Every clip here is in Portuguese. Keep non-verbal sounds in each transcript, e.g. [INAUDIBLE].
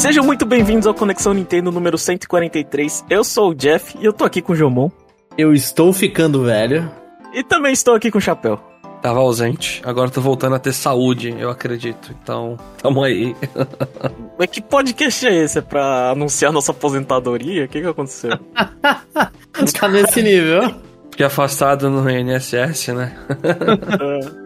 Sejam muito bem-vindos ao Conexão Nintendo número 143. Eu sou o Jeff e eu tô aqui com o Jomon. Eu estou ficando velho. E também estou aqui com o Chapéu. Tava ausente, agora tô voltando a ter saúde, eu acredito. Então, tamo aí. [LAUGHS] Mas que podcast é esse? É pra anunciar nossa aposentadoria? O que que aconteceu? [LAUGHS] tá nesse nível. Fiquei afastado no INSS, né? [LAUGHS]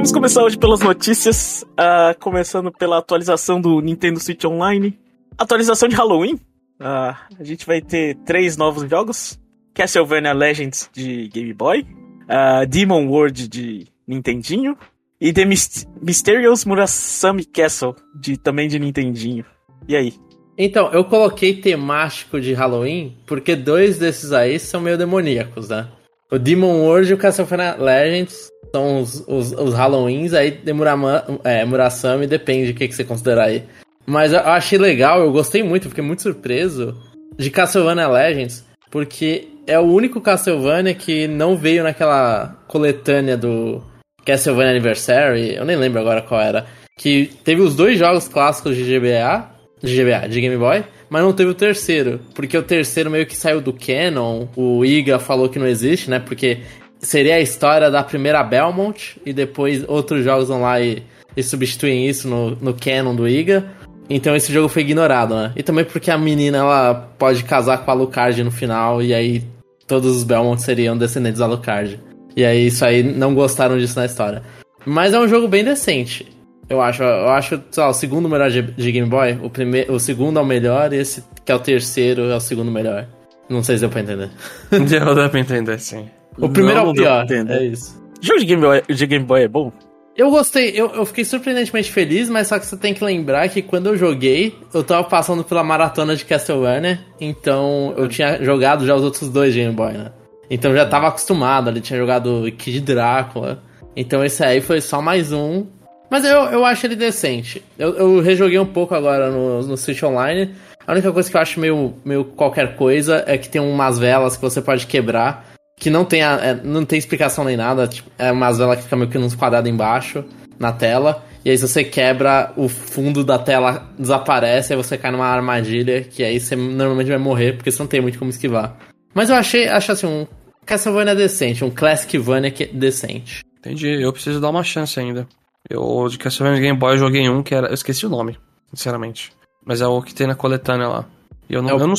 Vamos começar hoje pelas notícias, uh, começando pela atualização do Nintendo Switch Online. Atualização de Halloween. Uh, a gente vai ter três novos jogos: Castlevania Legends de Game Boy, uh, Demon World de Nintendinho e The Myst Mysterious Murasami Castle de também de Nintendinho. E aí? Então, eu coloquei temático de Halloween porque dois desses aí são meio demoníacos, né? O Demon World e o Castlevania Legends são os, os, os Halloweens, aí de Murama, é, Murasami depende do que, que você considerar aí. Mas eu achei legal, eu gostei muito, fiquei muito surpreso de Castlevania Legends, porque é o único Castlevania que não veio naquela coletânea do Castlevania Anniversary, eu nem lembro agora qual era, que teve os dois jogos clássicos de GBA, de GBA, de Game Boy, mas não teve o terceiro, porque o terceiro meio que saiu do canon, o Iga falou que não existe, né, porque seria a história da primeira Belmont e depois outros jogos vão lá e, e substituem isso no, no canon do Iga. Então esse jogo foi ignorado, né? E também porque a menina ela pode casar com a Alucard no final e aí todos os Belmont seriam descendentes da Alucard. E aí isso aí não gostaram disso na história. Mas é um jogo bem decente. Eu acho, eu acho, sei lá, o segundo melhor de, de Game Boy, o, primeiro, o segundo é o melhor e esse que é o terceiro é o segundo melhor. Não sei se deu pra entender. [LAUGHS] Deu, dá pra entender, sim. O primeiro não, é o pior. É isso. Jogo de Game Boy, de Game Boy é bom? Eu gostei, eu, eu fiquei surpreendentemente feliz, mas só que você tem que lembrar que quando eu joguei, eu tava passando pela maratona de Castlevania, então eu tinha jogado já os outros dois Game Boy, né? Então já tava acostumado, ali tinha jogado Kid Drácula. Então esse aí foi só mais um. Mas eu, eu acho ele decente. Eu, eu rejoguei um pouco agora no, no Switch Online. A única coisa que eu acho meio, meio qualquer coisa é que tem umas velas que você pode quebrar que não tem, a, é, não tem explicação nem nada. Tipo, é umas velas que ficam meio que nos quadrados embaixo, na tela. E aí, se você quebra, o fundo da tela desaparece, aí você cai numa armadilha, que aí você normalmente vai morrer, porque você não tem muito como esquivar. Mas eu achei, acho assim, um Castlevania decente, um Classicvania decente. Entendi, eu preciso dar uma chance ainda. Eu, de Castlevania Game Boy, eu joguei um que era. Eu esqueci o nome, sinceramente. Mas é o que tem na coletânea lá. E eu não, é o... eu não,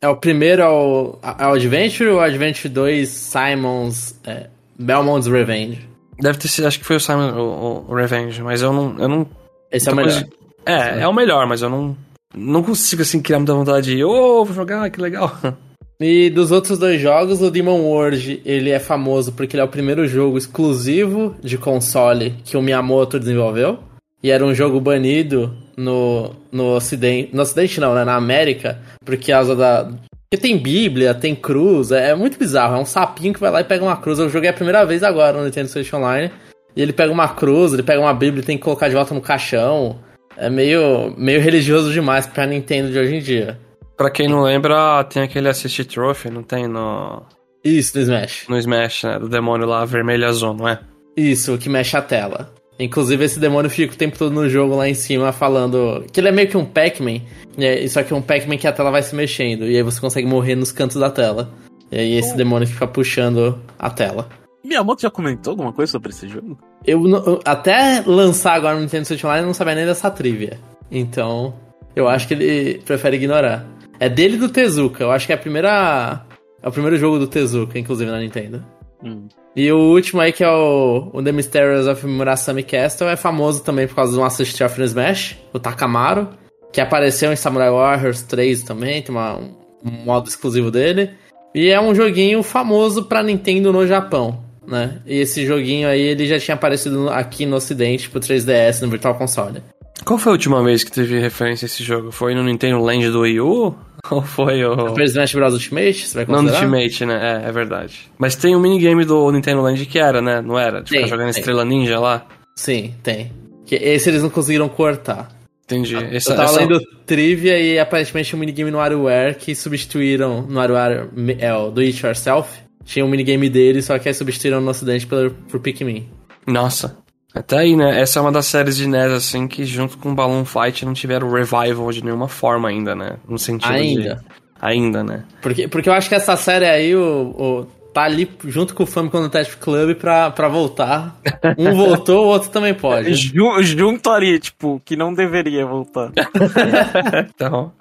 é o primeiro é o, é o Adventure ou o Adventure 2 Simon's é, Belmont's Revenge? Deve ter sido, acho que foi o Simon o, o Revenge, mas eu não. Eu não Esse é o melhor. Coisa... É, é o melhor, mas eu não. Não consigo assim criar muita vontade de, ô, oh, vou jogar, que legal. [LAUGHS] E dos outros dois jogos, o Demon World, ele é famoso porque ele é o primeiro jogo exclusivo de console que o Miyamoto desenvolveu. E era um jogo banido no, no Ocidente. No Ocidente não, né? Na América, por causa da. Porque tem Bíblia, tem cruz, é, é, muito bizarro. É um sapinho que vai lá e pega uma cruz. Eu joguei a primeira vez agora no Nintendo Switch Online. E ele pega uma cruz, ele pega uma Bíblia e tem que colocar de volta no caixão. É meio, meio religioso demais pra Nintendo de hoje em dia. Pra quem não lembra, tem aquele Assist Trophy, não tem no. Isso, no Smash. No Smash, né? Do demônio lá, vermelho e azul, não é? Isso, que mexe a tela. Inclusive, esse demônio fica o tempo todo no jogo lá em cima falando. Que ele é meio que um Pac-Man. Né? Só que é um Pac-Man que a tela vai se mexendo. E aí você consegue morrer nos cantos da tela. E aí esse oh. demônio fica puxando a tela. Miyamoto já comentou alguma coisa sobre esse jogo? Eu, eu até lançar agora no Nintendo Switch Online eu não sabia nem dessa trivia. Então, eu acho que ele prefere ignorar. É dele do Tezuka. Eu acho que é a primeira. É o primeiro jogo do Tezuka, inclusive, na Nintendo. Hum. E o último aí, que é o, o The Mysterious of Murasami Castle, é famoso também por causa do Master Chief no Smash, o Takamaru, que apareceu em Samurai Warriors 3 também, tem uma, um modo exclusivo dele. E é um joguinho famoso pra Nintendo no Japão, né? E esse joguinho aí, ele já tinha aparecido aqui no ocidente pro 3DS, no Virtual Console. Qual foi a última vez que teve referência a esse jogo? Foi no Nintendo Land do Wii U? Qual foi o. Super Smash Bros. Ultimate? Você vai Não do considerar? Ultimate, né? É, é verdade. Mas tem um minigame do Nintendo Land que era, né? Não era? De ficar jogando tem. Estrela Ninja lá. Sim, tem. Que esse eles não conseguiram cortar. Entendi. Essa, eu tava essa- lendo trivia e aparentemente um minigame no WarioWare que substituíram no WarioWare é, o Do It Yourself. Tinha um minigame dele, só que aí substituíram no ocidente por, por Pikmin. Nossa. Até aí, né? Essa é uma das séries de NES, assim, que junto com Balloon Fight não tiveram revival de nenhuma forma ainda, né? No sentido Ainda. de... Ainda, né? Porque, porque eu acho que essa série aí o, o- tá ali junto com o Famicom Detective Club pra, pra voltar. Um [LAUGHS] voltou, o outro também pode. Ju- junto ali, tipo, que não deveria voltar. [LAUGHS] Então...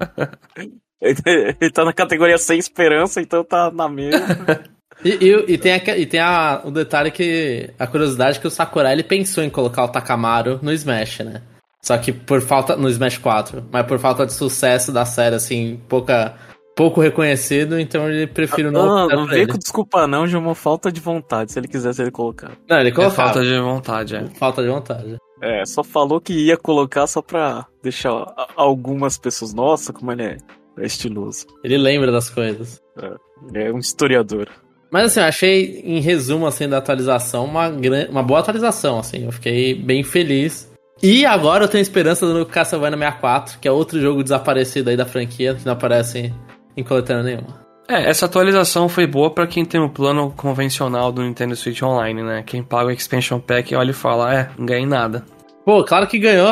Ele tá na categoria sem esperança, então tá na mesma. [LAUGHS] E, e- e tem, a, e tem a- o detalhe que. A curiosidade que o Sakurai ele pensou em colocar o Takamaru no Smash, né? Só que por falta. No Smash 4. Mas por falta de sucesso da série, assim, pouca. Pouco reconhecido, então ele prefere não. Não, optar não por vem com desculpa não, de uma falta de vontade. Se ele quisesse, ele colocar. Não, ele É colocava. falta de vontade, é. Falta de vontade. É, só falou que ia colocar só pra deixar algumas pessoas. Nossa, como ele é, é estiloso. Ele lembra das coisas. Ele é um historiador. Mas assim, eu achei, em resumo, assim, da atualização, uma, gran... uma boa atualização, assim. Eu fiquei bem feliz. E agora eu tenho esperança no Castlevania 64, que é outro jogo desaparecido aí da franquia, que não aparece em coletânea nenhuma. É, essa atualização foi boa pra quem tem o plano convencional do Nintendo Switch Online, né? Quem paga o Expansion Pack olha e fala, é, não ganhei nada. Pô, claro que ganhou.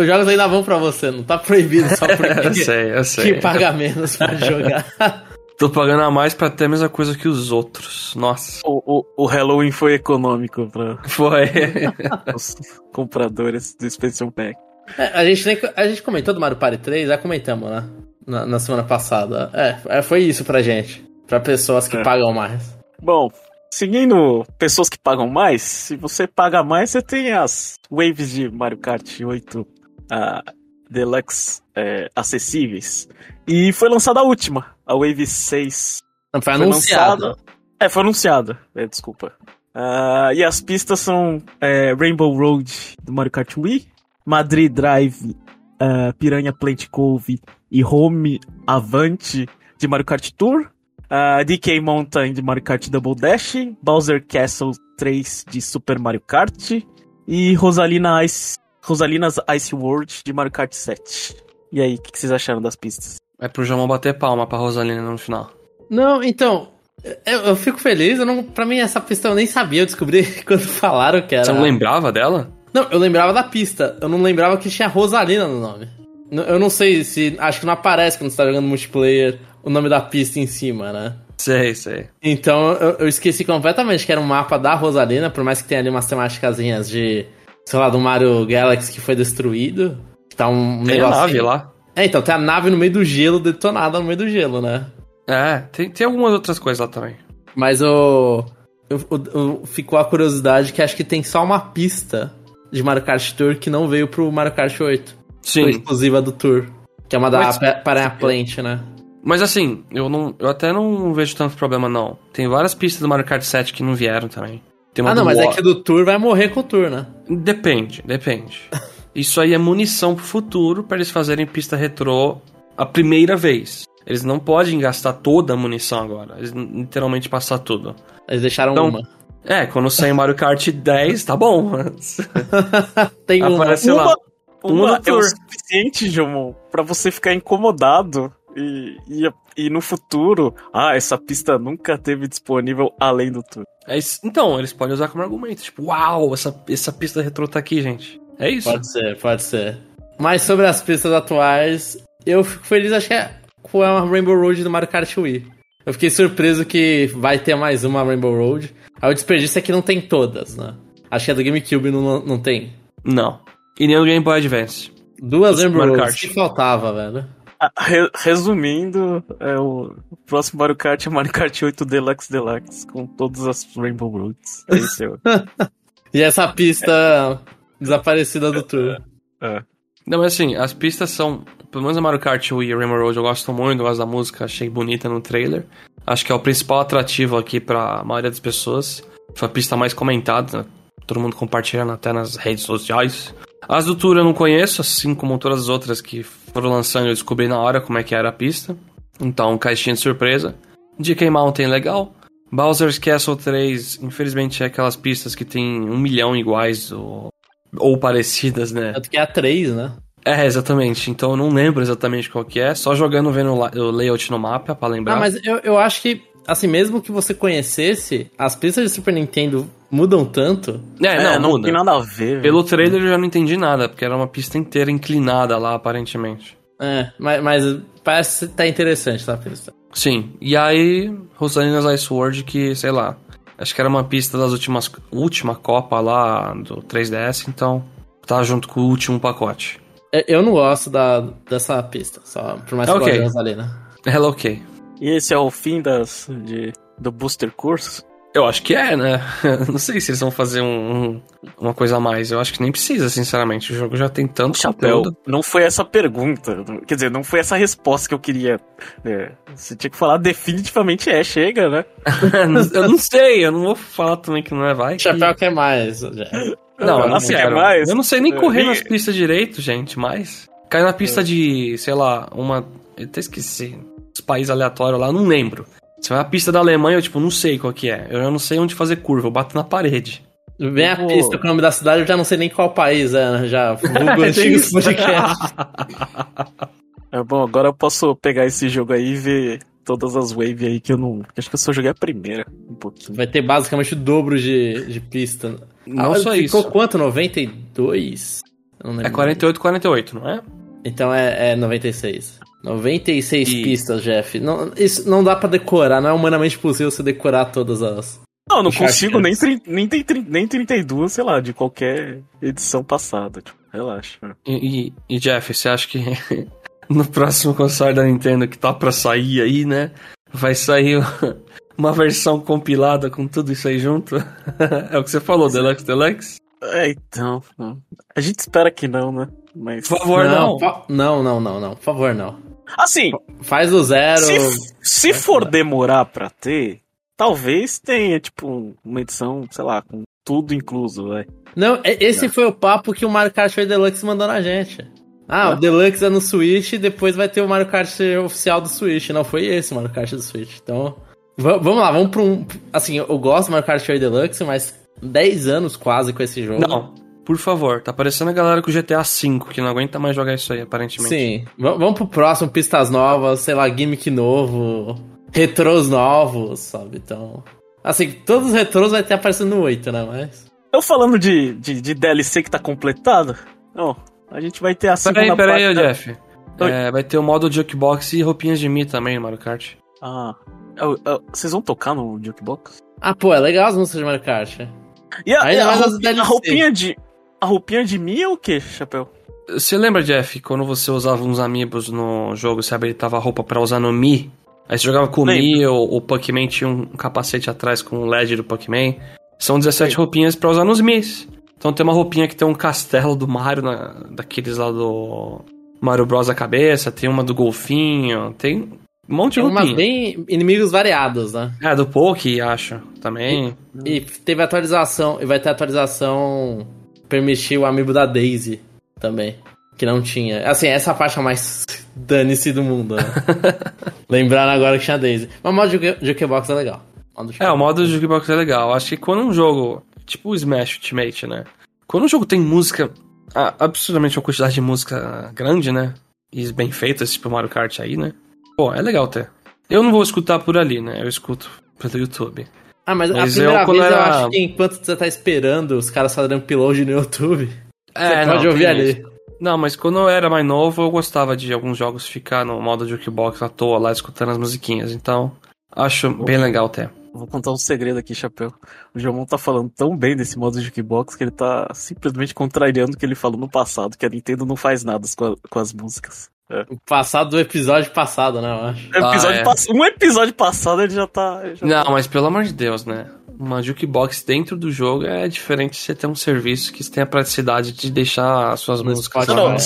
Os jogos ainda vão pra você, não tá proibido só [LAUGHS] eu porque sei, eu sei. que paga menos pra jogar. [LAUGHS] Tô pagando a mais pra ter a mesma coisa que os outros. Nossa. O, o, o Halloween foi econômico pra Foi. [LAUGHS] os compradores do Expansion Pack. É, a, gente nem, a gente comentou do Mario Party 3, já comentamos, né? Na, na semana passada. É, é, foi isso pra gente. Pra pessoas que É. pagam mais. Bom, seguindo pessoas que pagam mais, se você paga mais, você tem as waves de Mario Kart 8 ah, Deluxe é, acessíveis. E foi lançada a última, a Wave 6. Não, foi lançada- É, foi anunciada, é, desculpa. Ah, e as pistas são é, Rainbow Road do Mario Kart Wii, Madrid Drive, ah, Piranha Plant Cove e Home Avante de Mario Kart Tour, ah, DK Mountain de Mario Kart Double Dash, Bowser Castle 3 de Super Mario Kart e Rosalina Ice, Rosalina's Ice World de Mario Kart 7. E aí, o que, que vocês acharam das pistas? É pro Jamon bater palma pra Rosalina no final. Não, então. Eu, eu fico feliz, eu não, pra mim essa pista eu nem sabia, eu descobri [LAUGHS] quando falaram que era. Você não lembrava dela? Não, eu lembrava da pista, eu não lembrava que tinha Rosalina no nome. Eu não sei se. Acho que não aparece quando você tá jogando multiplayer o nome da pista em cima, né? Sei, sei. Então eu, eu esqueci completamente que era um mapa da Rosalina, por mais que tenha ali umas temáticazinhas de, sei lá, do Mario Galaxy que foi destruído. Tá um Tem a negocinho. nave lá. É, então tem a nave no meio do gelo, detonada no meio do gelo, né? É, tem, tem algumas outras coisas lá também. Mas o, o- ficou a curiosidade que acho que tem só uma pista de Mario Kart Tour que não veio pro Mario Kart 8. Foi Sim. exclusiva do Tour. Que é uma da Mas- Pa- Piranha Plant, né? Mas assim, eu, não, eu até não vejo tanto problema, não. Tem várias pistas do Mario Kart 7 que não vieram também. Ah, não, mas é War- que do Tour vai morrer com o Tour, né? Depende, depende. [LAUGHS] Isso aí é munição pro futuro pra eles fazerem pista retrô a primeira vez. Eles não podem gastar toda a munição agora. Eles literalmente passar tudo. Eles deixaram Então, uma. É, quando sair Mario Kart [LAUGHS] 10, tá bom. [LAUGHS] Tem uma. Aparece lá. Uma, Uma uma no é o suficiente, Jomon, pra você ficar incomodado e, e, e no futuro, ah, essa pista nunca teve disponível além do tour. É isso- então, eles podem usar como argumento. Tipo, uau, essa, essa pista retrô tá aqui, gente. É isso. Pode ser, pode ser. Mas sobre as pistas atuais, eu fico feliz, acho que é com a Rainbow Road do Mario Kart Wii. Eu fiquei surpreso que vai ter mais uma Rainbow Road. Aí o desperdício é que não tem todas, né? Acho que a do GameCube não, não tem. Não. E nem no Game Boy Advance. Duas Os Rainbow Mario Roads, Kart. que faltava, velho. Ah, re- resumindo, é o, o próximo Mario Kart é Mario Kart 8 Deluxe Deluxe, com todas as Rainbow Roads. Esse é o- [LAUGHS] E essa pista desaparecida do Tour. é. Não, mas assim, as pistas são. Pelo menos a Mario Kart Wii e a Rainbow Road eu gosto muito, eu gosto da música, achei bonita no trailer. Acho que é o principal atrativo aqui pra maioria das pessoas. Foi a pista mais comentada, né? todo mundo compartilhando até nas redes sociais. As do Tour eu não conheço, assim como todas as outras que foram lançando, eu descobri na hora como é que era a pista. Então, caixinha de surpresa. DK Mountain legal. Bowser's Castle 3, infelizmente, é aquelas pistas que tem um milhão iguais ou, ou parecidas, né? Tanto que é a 3, né? É, exatamente. Então eu não lembro exatamente qual que é. Só jogando vendo o la- o layout no mapa pra lembrar. Ah, mas eu, eu acho que, assim, mesmo que você conhecesse, as pistas de Super Nintendo mudam tanto. É, não, não muda. tem nada a ver. Pelo trailer eu já não entendi nada, porque era uma pista inteira inclinada lá, aparentemente. É, mas, mas parece que tá interessante tá, a pista. Sim, e aí Rosalinas Ice World, que, sei lá, acho que era uma pista das últimas última Copa lá do 3DS, então tá junto com o último pacote. É, Eu não gosto da, dessa pista, só por mais que Ok. eu goste da Rosalina. Ela ok. E esse é o fim das, de, do Booster Curso? Eu acho que é, né? [LAUGHS] não sei se eles vão fazer um, um- uma coisa a mais. Eu acho que nem precisa, sinceramente. O jogo já tem tanto Chapéu, conteúdo. não foi essa pergunta. Quer dizer, não foi essa resposta que eu queria. É, você tinha que falar definitivamente é, chega, né? [LAUGHS] eu não sei, eu não vou falar também que não é, vai. que- Chapéu quer mais. já. Não, eu não assim, é quero. mais. Eu não sei nem É, correr nas pistas direito, gente, mas. Cai na pista de, sei lá, uma. Eu até esqueci. Os países aleatórios lá, eu não lembro. Você vai na pista da Alemanha, eu, tipo, não sei qual que é. Eu já não sei onde fazer curva, eu bato na parede. Vem a Pô. pista com o nome da cidade, eu já não sei nem qual país é, né? Já [LAUGHS] Google Tem antigos isso. podcast. [LAUGHS] É bom, agora eu posso pegar esse jogo aí e ver todas as waves aí que eu não. Acho que eu só joguei a primeira, um pouquinho. Vai ter basicamente o dobro de, de pista. Não Ah, só ficou isso. quanto? 92? Eu não É lembro. 48, 48, não é? Então é, é 96. 96 E- pistas, Jeff. Não, isso não dá pra decorar, não é humanamente possível você decorar todas as. Não, eu não consigo nem, tri- nem, tem tri- nem 32, sei lá, de qualquer edição passada. Tipo, relaxa. E, e- e, Jeff, você acha que [LAUGHS] no próximo console da Nintendo que tá pra sair aí, né? Vai sair [LAUGHS] uma versão compilada com tudo isso aí junto? [LAUGHS] é o que você falou, Deluxe Deluxe? É, então. A gente espera que não, né? Mas. Por favor, não. não, não, não, não. Por favor, não. Assim, Faz do zero. se, se for demorar pra ter, talvez tenha, tipo, uma edição, sei lá, com tudo incluso, vai. Não, e- esse foi o papo que o Mario Kart 8 Deluxe mandou na gente. Ah, É. o Deluxe é no Switch e depois vai ter o Mario Kart oficial do Switch. Não foi esse o Mario Kart do Switch. Então, va- vamos lá, vamos pra um. Assim, eu gosto do Mario Kart 8 Deluxe, mas 10 anos quase com esse jogo. Não, por favor, tá parecendo a galera com GTA V, que não aguenta mais jogar isso aí, aparentemente. Sim. Va- vamos pro próximo, pistas novas, sei lá, gimmick novo, retrôs novos, sabe? Então. Assim, todos os retrôs vai ter aparecendo no 8, né? Mas. Eu falando de, de, de DLC que tá completado, ó, a gente vai ter a segunda Peraí, peraí, parte- Jeff. É, vai ter o modo Jukebox e roupinhas de Mi também no Mario Kart. Ah, eu- eu- vocês vão tocar no Jukebox? Ah, pô, é legal as músicas de Mario Kart. E a, Ainda e a mais as roupinha, DLC. a roupinha de. A roupinha de mim é o quê, Chapéu? Você lembra, Jeff, quando você usava uns amiibos no jogo, você habilitava a roupa pra usar no Mi? Aí você jogava com o Mi, ou o Pac-Man tinha um capacete atrás com o LED do Pac-Man. São 17 Sim. roupinhas pra usar nos Mis. Então tem uma roupinha que tem um castelo do Mario, na- daqueles lá do Mario Bros. na cabeça, tem uma do Golfinho, tem um monte de Tem umas roupinha. bem inimigos variados, né? É, do Poke, acho, também. E teve atualização, e vai ter atualização permitir o amiibo da Daisy também, que não tinha. Assim, essa é a parte mais dane-se do mundo, né? [LAUGHS] Lembrando agora que tinha Daisy. Mas o modo Juke- Jukebox é legal. Modo É, o modo de Jukebox é legal. Acho que quando um jogo, tipo o Smash Ultimate, né? Quando um jogo tem música, absurdamente uma quantidade de música grande, né? E bem feitas, tipo o Mario Kart aí, né? Pô, é legal ter. Eu não vou escutar por ali, né? Eu escuto pelo YouTube. Ah, mas, Mas a primeira eu, vez eu era- acho que enquanto você tá esperando os caras fazerem upload no YouTube, [LAUGHS] É, você pode não, ouvir ali. isso. Não, mas quando eu era mais novo, eu gostava de alguns jogos ficar no modo Jukebox à toa lá, escutando as musiquinhas. Então, acho bem legal ter. Vou contar um segredo aqui, Chapéu. O Jomon tá falando tão bem desse modo de Jukebox que ele tá simplesmente contrariando o que ele falou no passado, que a Nintendo não faz nada com, a- com as músicas. É. O passado do episódio passado, né, eu acho. Um episódio é. pass- Um episódio passado ele já tá. já Não, tá- mas pelo amor de Deus, né? Uma jukebox dentro do jogo é diferente de você ter um serviço que tem a praticidade de deixar as suas músicas. Não, lá. não, é.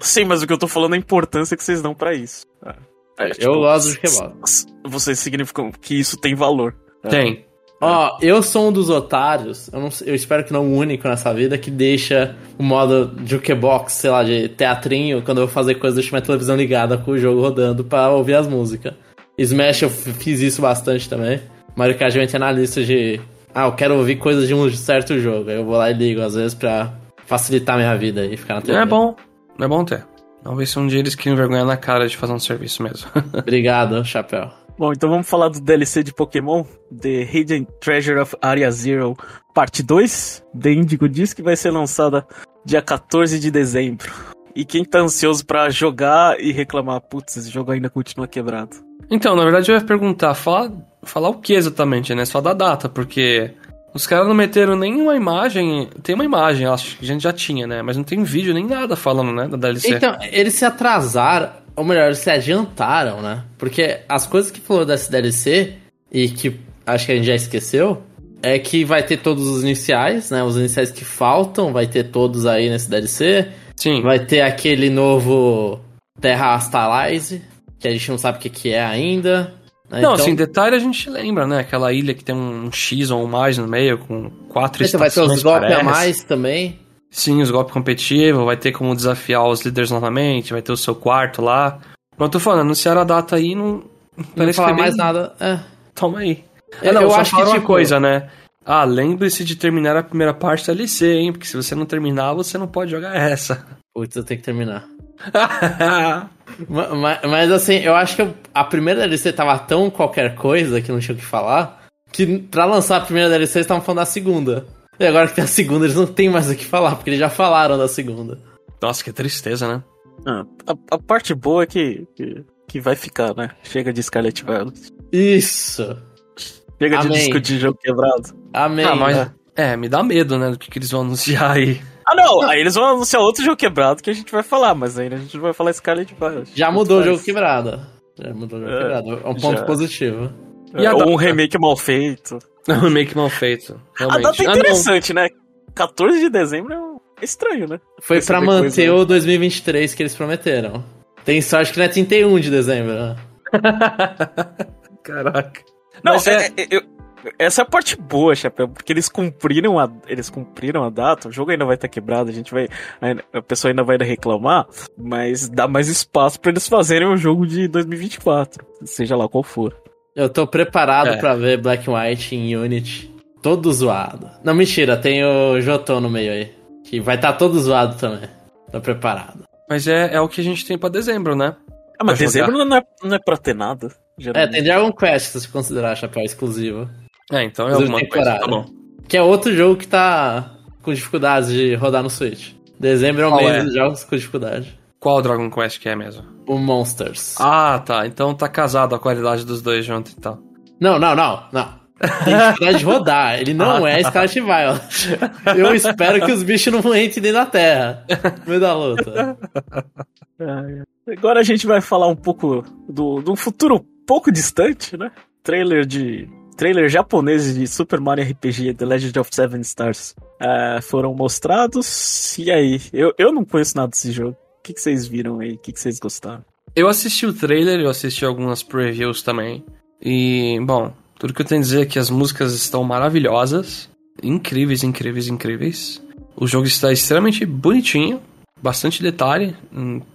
Sim, mas o que eu tô falando é a importância que vocês dão pra isso. É. É, Eu gosto do Jukebox. Vocês significam que isso tem valor. Tem. Ó, eu sou um dos otários, eu, não, eu espero que não o único nessa vida, que deixa o modo jukebox, sei lá, de teatrinho, quando eu vou fazer coisa, deixo minha televisão ligada com o jogo rodando pra ouvir as músicas. Smash eu fiz isso bastante também. Mario Kart eu na lista de. Ah, eu quero ouvir coisas de um certo jogo. Aí eu vou lá e ligo, às vezes, pra facilitar a minha vida e ficar na TV. É bom, é bom ter. Vamos ver se um dia eles criam vergonha na cara de fazer um serviço mesmo. [LAUGHS] Obrigado, chapéu. Bom, então vamos falar do DLC de Pokémon, The Hidden Treasure of Area Zero, parte 2. The Indigo diz que vai ser lançada dia 14 de dezembro. E quem tá ansioso para jogar e reclamar, putz, esse jogo ainda continua quebrado. Então, na verdade eu ia perguntar, falar, falar o que exatamente, né? Só da data, porque os caras não meteram nenhuma imagem. Tem uma imagem, acho que a gente já tinha, né? Mas não tem vídeo nem nada falando, né? Da DLC. Então, eles se atrasaram ou melhor, eles se adiantaram, né? Porque as coisas que falou dessa DLC, e que acho que a gente já esqueceu, é que vai ter todos os iniciais, né? Os iniciais que faltam, vai ter todos aí nesse DLC. Sim. Vai ter aquele novo Terra Astalize, que a gente não sabe o que, que é ainda. Né? Não, então... assim, detalhe a gente lembra, né? Aquela ilha que tem um X ou um mais no meio, com quatro então, estações. Vai ter os golpes a mais também. Sim, os golpes competitivos, vai ter como desafiar os líderes novamente, vai ter o seu quarto lá. Mas eu tô falando, anunciaram a data aí, não. Não parece falar mais nada. É. Toma aí. É, não, eu acho que uma tipo... coisa, né? Ah, lembre-se de terminar a primeira parte da LC, hein? Porque se você não terminar, você não pode jogar essa. Putz, eu tenho que terminar. [LAUGHS] mas, mas, assim, eu acho que a primeira DLC tava tão qualquer coisa que não tinha o que falar, que pra lançar a primeira DLC eles estavam falando da segunda. E agora que tem a segunda, eles não tem mais o que falar, porque eles já falaram da segunda. Nossa, que tristeza, né? Ah, a, a, parte boa é que, que, que, vai ficar, né? Chega de Scarlet Violet. Isso! Chega Amém. de disco de jogo quebrado. Amém. Ah, mas, né? é, me dá medo, né, do que, que eles vão anunciar aí. Ah, não, aí eles vão anunciar outro jogo quebrado que a gente vai falar, mas ainda a gente não vai falar Scarlet Violet. Já mudou o jogo quebrado. Já mudou o jogo é, quebrado. É um ponto já. positivo. E é, ou um remake mal feito. É um remake mal feito. Realmente. A data é ah, interessante, ah, né? 14 de dezembro é estranho, né? Foi para manter coisa... o 2023 que eles prometeram. Tem sorte que não é 31 de dezembro, né? [LAUGHS] Caraca. Não, é, é, eu, essa é a parte boa, Chapéu, porque eles cumpriram a, eles cumpriram a data, o jogo ainda vai estar quebrado, a gente vai, a pessoa ainda vai reclamar, mas dá mais espaço para eles fazerem o um jogo de 2024, seja lá qual for. Eu tô preparado é. para ver Black and White em Unity. Todo zoado. Não, mentira, tem o Jotão no meio aí. Que vai estar tá todo zoado também. Tô preparado. Mas é, é o que a gente tem pra dezembro, né? Ah, mas dezembro não é, não é pra ter nada. Geralmente. É, tem Dragon Quest se considerar chapéu exclusivo. É, então é alguma coisa. Tá bom. Que é outro jogo que tá com dificuldades de rodar no Switch. Dezembro é o mês é? de jogos com dificuldade. Qual Dragon Quest que é mesmo? O Monsters. Ah, tá. Então tá casado a qualidade dos dois juntos, então. Não, não, não, não. Tem de rodar. Ele não ah, é tá. Scarlet Violet. Eu espero que os bichos não entrem dentro da terra. No meio da luta. Agora a gente vai falar um pouco do, de um futuro pouco distante, né? Trailer de. Trailer japonês de Super Mario RPG The Legend of Seven Stars uh, foram mostrados. E aí? Eu, eu não conheço nada desse jogo. O que, que vocês viram aí? O que, que vocês gostaram? Eu assisti o trailer, eu assisti algumas previews também. E, bom, tudo que eu tenho a dizer é que as músicas estão maravilhosas. Incríveis, incríveis, incríveis. O jogo está extremamente bonitinho. Bastante detalhe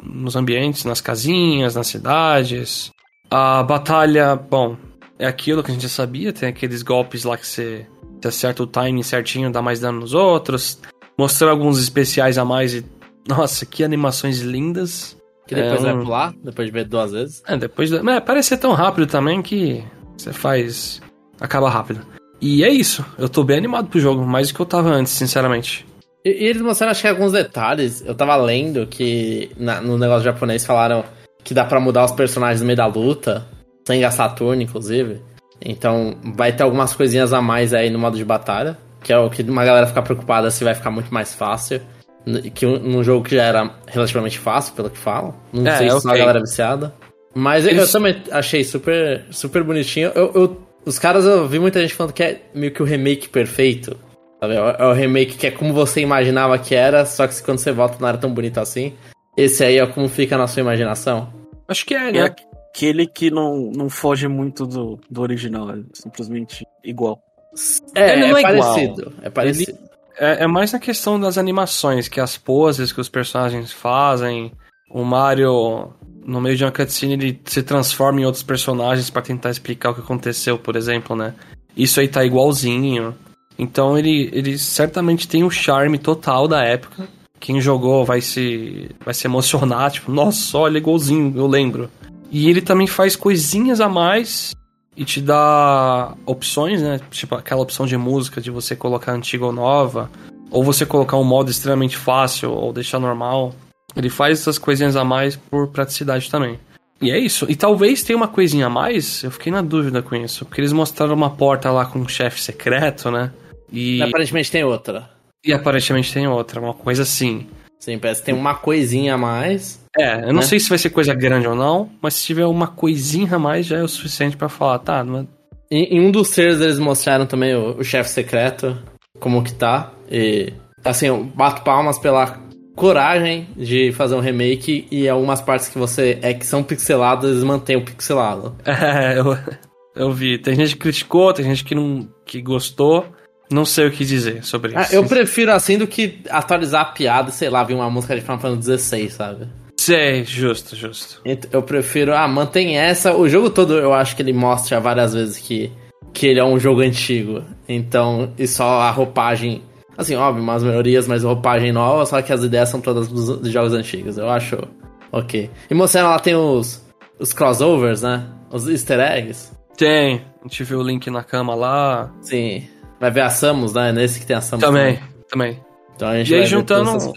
nos ambientes, nas casinhas, nas cidades. A batalha, bom, é aquilo que a gente já sabia. Tem aqueles golpes lá que você, você acerta o timing certinho, dá mais dano nos outros. Mostrou alguns especiais a mais e nossa, que animações lindas. Que depois é, vai pular, depois de ver duas vezes. É, depois. É, parece ser tão rápido também que você faz. acaba rápido. E é isso. Eu tô bem animado pro jogo, mais do que eu tava antes, sinceramente. E, e eles mostraram, acho que alguns detalhes. Eu tava lendo que na, no negócio japonês falaram que dá para mudar os personagens no meio da luta, sem gastar turno, inclusive. Então vai ter algumas coisinhas a mais aí no modo de batalha. Que é o que uma galera fica preocupada se vai ficar muito mais fácil que num jogo que já era relativamente fácil, pelo que falam. Não é, sei se okay. a galera é viciada. Mas Eles... eu também achei super, super bonitinho. Eu, eu, os caras, eu vi muita gente falando que é meio que o remake perfeito. Sabe? É, é o remake que é como você imaginava que era, só que quando você volta não era tão bonito assim. Esse aí é como fica na sua imaginação. Acho que é, né? É aquele que não, não foge muito do, do original, é simplesmente igual. É, Ele é não é igual. parecido. É parecido. É, é mais na questão das animações, que as poses que os personagens fazem. O Mario, no meio de uma cutscene, ele se transforma em outros personagens pra tentar explicar o que aconteceu, por exemplo, né? Isso aí tá igualzinho. Então ele, ele certamente tem o charme total da época. Quem jogou vai se, vai se emocionar, tipo, nossa, olha, igualzinho, eu lembro. E ele também faz coisinhas a mais e te dá opções, né? Tipo aquela opção de música de você colocar antiga ou nova, ou você colocar um modo extremamente fácil ou deixar normal. Ele faz essas coisinhas a mais por praticidade também. E é isso. E talvez tenha uma coisinha a mais, eu fiquei na dúvida com isso, porque eles mostraram uma porta lá com um chefe secreto, né? E, Aparentemente tem outra. e aparentemente tem outra, uma coisa assim. Sim, parece que tem uma coisinha a mais. É, eu não Né? sei se vai ser coisa grande ou não, mas se tiver uma coisinha a mais já é o suficiente pra falar, tá, não Em, em um dos trailers eles mostraram também o, o chefe secreto, como que tá. E, assim, eu bato palmas pela coragem de fazer um remake e algumas partes que você é que são pixeladas, eles mantêm o pixelado. [LAUGHS] É, eu, eu vi. Tem gente que criticou, tem gente que não que gostou. Não sei o que dizer sobre isso. Ah, eu prefiro assim do que atualizar a piada, sei lá, vir uma música de Final Fantasy XVI, sabe? Sei, justo, justo. Eu prefiro, ah, mantém essa. O jogo todo eu acho que ele mostra várias vezes que, que ele é um jogo antigo. Então, e só a roupagem. Assim, óbvio, umas melhorias, mas roupagem nova, só que as ideias são todas dos, dos jogos antigos. Eu acho ok. E mostrando lá tem os, os crossovers, né? Os easter eggs. Tem. A gente viu o link na cama lá. Sim. Vai ver a Samus, né? Nesse que tem a Samus. Também, também. Então a gente E aí, vai ver juntando-.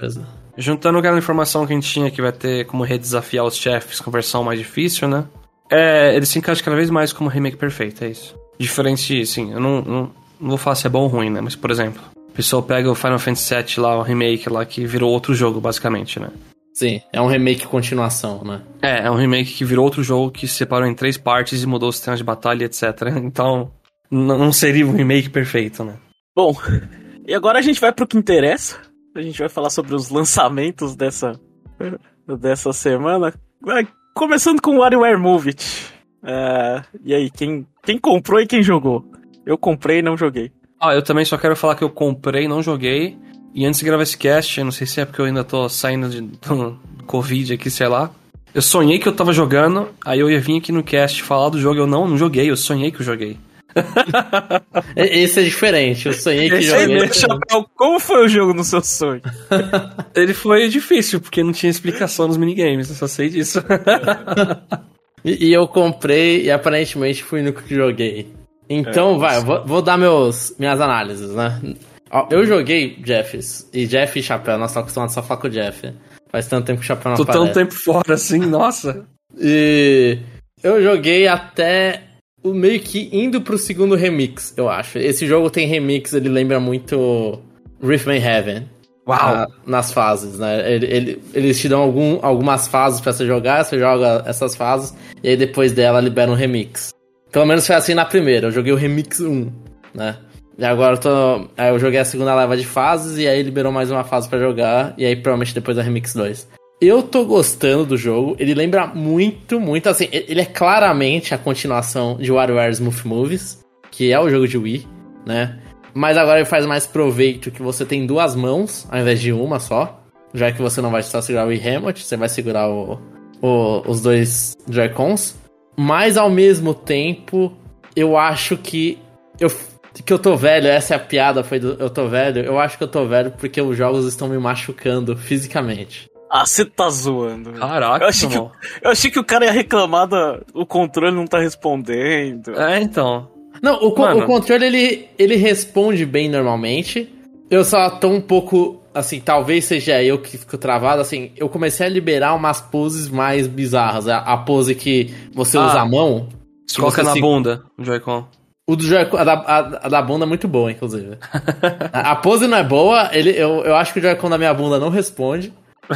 Juntando aquela informação que a gente tinha que vai ter como redesafiar os chefes com versão mais difícil, né? É, ele se encaixa cada vez mais como remake perfeito, é isso. Diferente, sim, eu não, não, não vou falar se é bom ou ruim, né? Mas, por exemplo, a pessoa pega o Final Fantasy VII lá, o remake lá, que virou outro jogo, basicamente, né? Sim, é um remake continuação, né? É, é um remake que virou outro jogo que se separou em três partes e mudou o sistema de batalha, etc. [LAUGHS] Então, não seria um remake perfeito, né? Bom, e agora a gente vai pro que interessa. A gente vai falar sobre os lançamentos dessa, [LAUGHS] dessa semana. Começando com o WarioWare Move It. É, e aí, quem, quem comprou e quem jogou? Eu comprei e não joguei. Ah, eu também só quero falar que eu comprei, não joguei. E antes de gravar esse cast, eu não sei se é porque eu ainda tô saindo de, do Covid aqui, sei lá. Eu sonhei que eu tava jogando, aí eu ia vir aqui no cast falar do jogo. Eu não, não joguei, eu sonhei que eu joguei. [LAUGHS] Esse é diferente, eu sonhei que Esse joguei. aí, Chapéu, como foi o jogo no seu sonho? [LAUGHS] Ele foi difícil, porque não tinha explicação nos minigames, eu só sei disso. [LAUGHS] E, e eu comprei e aparentemente fui no que joguei. Então, vai, eu vou, vou dar meus, minhas análises, né? Eu joguei Jeffs, e Jeff e Chapéu, nós estamos acostumados só a falar com o Jeff. Faz tanto tempo que o Chapéu não Tô aparece. tanto tempo fora assim, nossa. E eu joguei até o meio que indo pro segundo remix, eu acho. Esse jogo tem remix, ele lembra muito Rhythm in Heaven. Uau. na- nas fases, né? Ele- ele- eles te dão algum, algumas fases pra você jogar, você joga essas fases, e aí depois dela libera um remix. Pelo menos foi assim na primeira, eu joguei o remix 1, né? E agora eu tô. Aí eu joguei a segunda leva de fases, e aí liberou mais uma fase pra jogar, e aí provavelmente depois a remix 2. Eu tô gostando do jogo, ele lembra muito, muito assim. Ele é claramente a continuação de WarioWare Smooth Movies, que é o jogo de Wii, né? Mas agora ele faz mais proveito que você tem duas mãos ao invés de uma só. Já que você não vai só segurar o Remote, você vai segurar o, o- os dois Joy-Cons. Mas ao mesmo tempo, eu acho que eu, que eu tô velho, essa é a piada, foi do eu tô velho. Eu acho que eu tô velho porque os jogos estão me machucando fisicamente. Ah, você tá zoando. velho. Caraca, Eu achei, que, eu achei que o cara ia reclamar da, o controle não tá respondendo. É, então. Não, o, co- o controle ele, ele responde bem normalmente. Eu só tô um pouco. Assim, talvez seja eu que fico travado. Assim, eu comecei a liberar umas poses mais bizarras. A, a pose que você Ah. usa a mão. Coloca na se- bunda o Joy-Con. O do Joy a, da, a, a da bunda é muito boa, inclusive. [LAUGHS] a, a pose não é boa, ele, eu, eu acho que o Joy-Con da minha bunda não responde.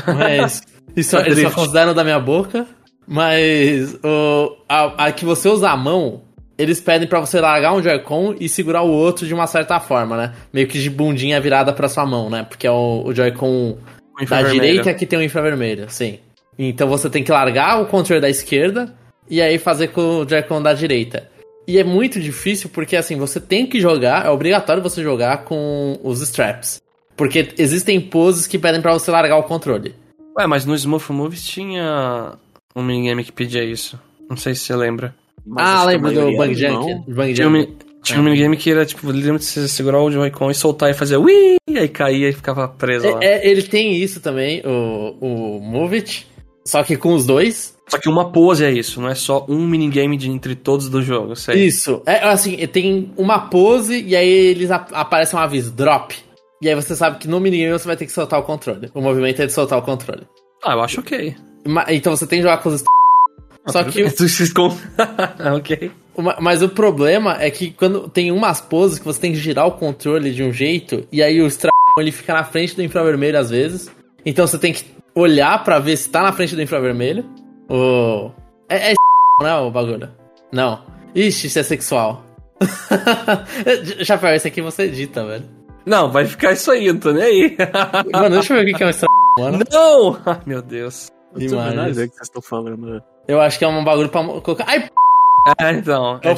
Mas. [LAUGHS] Isso, eles só consideram da minha boca. Mas. O, a, a que você usa a mão, eles pedem pra você largar um Joy-Con e segurar o outro de uma certa forma, né? Meio que de bundinha virada pra sua mão, né? Porque é o, o Joy-Con da direita que tem o infravermelho, sim. Então você tem que largar o controle da esquerda e aí fazer com o Joy-Con da direita. E é muito difícil porque, assim, você tem que jogar, é obrigatório você jogar com os straps. Porque existem poses que pedem para você largar o controle. Ué, mas no Smooth Movies tinha um minigame que pedia isso. Não sei se você lembra. Mas ah, lembra do Bang não. Junk? Bang Tinha um, tinha um minigame que era tipo, literalmente você segurar o Joy-Con e soltar e fazer Wii! Aí caía e ficava preso lá. É, é, ele tem isso também, o, o Move It, só que com os dois. Só que uma pose é isso, não é só um minigame de entre todos do jogo, sei. Isso. É assim, tem uma pose e aí eles ap aparecem um aviso, drop. E aí você sabe que no minigame você vai ter que soltar o controle. O movimento é de soltar o controle. Ah, eu acho ok. Então você tem que jogar com os. Ah, Só que esconde. [LAUGHS] [LAUGHS] ok. Mas o problema é que quando tem umas poses que você tem que girar o controle de um jeito, e aí o Stra ele fica na frente do infravermelho às vezes. Então você tem que olhar pra ver se tá na frente do infravermelho. O. É, é [LAUGHS] né, o bagulho? Não. Ixi, isso é sexual. Chapéu, esse aqui você edita, velho. Não, vai ficar isso aí, não tô nem aí. [LAUGHS] Mano, deixa eu ver o que é um Stra mano. não! Ai, meu Deus. Não nada Imagens. do que vocês estão falando. né? Eu acho que é um bagulho pra colocar. Ai, É, então. É É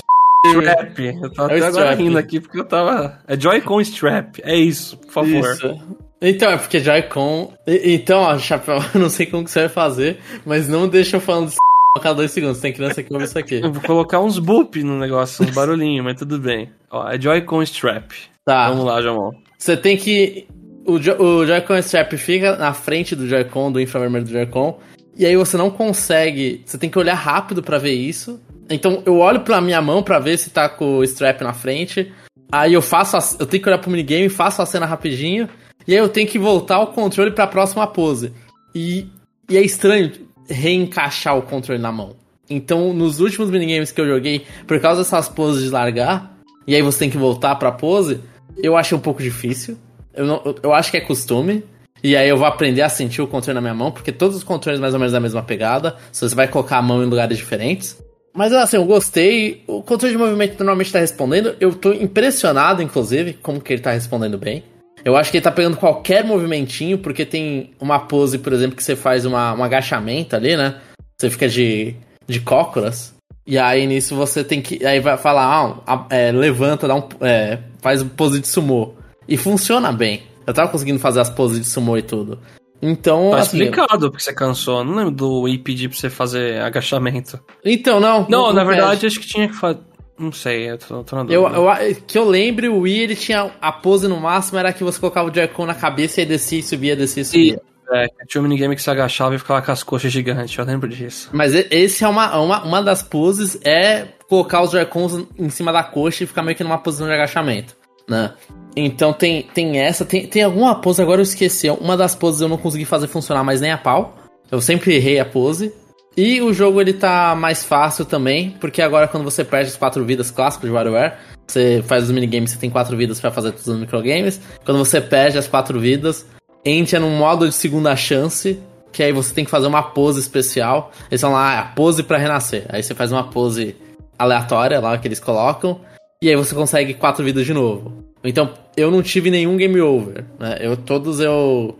strap. Eu tava É até agora strap. rindo aqui porque eu tava. É Joy-Con strap. É isso, por favor. Isso. Então, é porque Joy-Con. Então, ó, Chapéu, [LAUGHS] eu não sei como que você vai fazer, mas não deixa eu falando de a cada dois segundos. Tem criança que ouve isso aqui. Eu vou colocar uns boop no negócio, uns barulhinhos, mas tudo bem. Ó, é Joy-Con strap. Tá. Vamos lá, Jamon. Você tem que. O, Jo- o Joy-Con Strap fica na frente do Joy-Con, do infravermelho do Joy-Con. E aí você não consegue. Você tem que olhar rápido pra ver isso. Então eu olho pra minha mão pra ver se tá com o strap na frente. Aí eu faço. a- eu tenho que olhar pro minigame, faço a cena rapidinho. E aí eu tenho que voltar o controle pra próxima pose. E, e é estranho reencaixar o controle na mão. Então, nos últimos minigames que eu joguei, por causa dessas poses de largar, e aí você tem que voltar pra pose, eu achei um pouco difícil. Eu, não, eu, acho que é costume. E aí eu vou aprender a sentir o controle na minha mão, porque todos os controles mais ou menos da mesma pegada. Se você vai colocar a mão em lugares diferentes. Mas assim, eu gostei. O controle de movimento normalmente tá respondendo. Eu tô impressionado, inclusive, como que ele tá respondendo bem. Eu acho que ele tá pegando qualquer movimentinho, porque tem uma pose, por exemplo, que você faz uma, um agachamento ali, né? Você fica de, de cócoras. E aí nisso você tem que. Aí vai falar, ah, é, levanta, dá um, é, faz pose de sumô. E funciona bem. Eu tava conseguindo fazer as poses de sumô e tudo. Então, Tá assim. explicado porque você cansou. Eu Não lembro do Wii pedir pra você fazer agachamento. Então, não. Não, na pede. verdade, acho que tinha que fazer. Não sei, eu tô, tô na Eu, dúvida. eu, que eu lembre, o Wii ele tinha a pose no máximo, era que você colocava o Joy-Con na cabeça e aí descia e subia, descia e subia. É, tinha um minigame que você agachava e ficava com as coxas gigantes, eu lembro disso. Mas esse é uma, uma, uma das poses, é colocar os Joy-Cons em cima da coxa e ficar meio que numa posição de agachamento, né? Então tem, tem essa, tem, tem alguma pose, agora eu esqueci, uma das poses eu não consegui fazer funcionar mais nem a pau. Eu sempre errei a pose. E o jogo ele tá mais fácil também, porque agora quando você perde as quatro vidas clássicos de WarioWare, você faz os minigames, você tem quatro vidas pra fazer todos os microgames. Quando você perde as quatro vidas, entra num modo de segunda chance, que aí você tem que fazer uma pose especial. Eles falam lá, ah, pose pra renascer. Aí você faz uma pose aleatória lá que eles colocam, e aí você consegue quatro vidas de novo. Então, eu não tive nenhum game over, né? Eu todos eu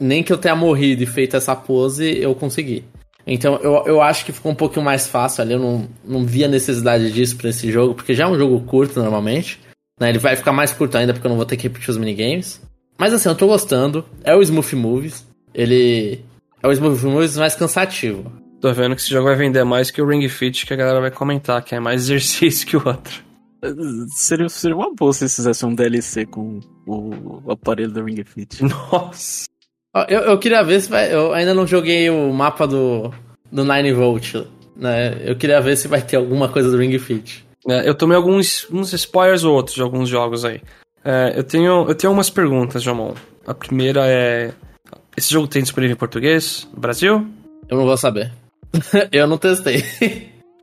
nem que eu tenha morrido e feito essa pose, eu consegui. Então, eu, eu acho que ficou um pouquinho mais fácil ali. Eu não, não vi a necessidade disso pra esse jogo, porque já é um jogo curto normalmente. Né? Ele vai ficar mais curto ainda porque eu não vou ter que repetir os minigames. Mas assim, eu tô gostando. É o Smooth Movies. Ele é o Smooth Movies mais cansativo. Tô vendo que esse jogo vai vender mais que o Ring Fit, que a galera vai comentar, que é mais [LAUGHS] exercício que o outro. Seria, seria uma boa se eles fizessem um DLC com o, o aparelho do Ring Fit. [LAUGHS] Nossa. Eu, eu queria ver se vai. Eu ainda não joguei o mapa do, do 9 Volt. Né? Eu queria ver se vai ter alguma coisa do Ring Fit. É, eu tomei alguns uns spoilers ou outros de alguns jogos aí. É, eu, tenho, eu tenho umas perguntas, Jamon. A primeira é. Esse jogo tem disponível em português? No Brasil? Eu não vou saber. [LAUGHS] eu não testei.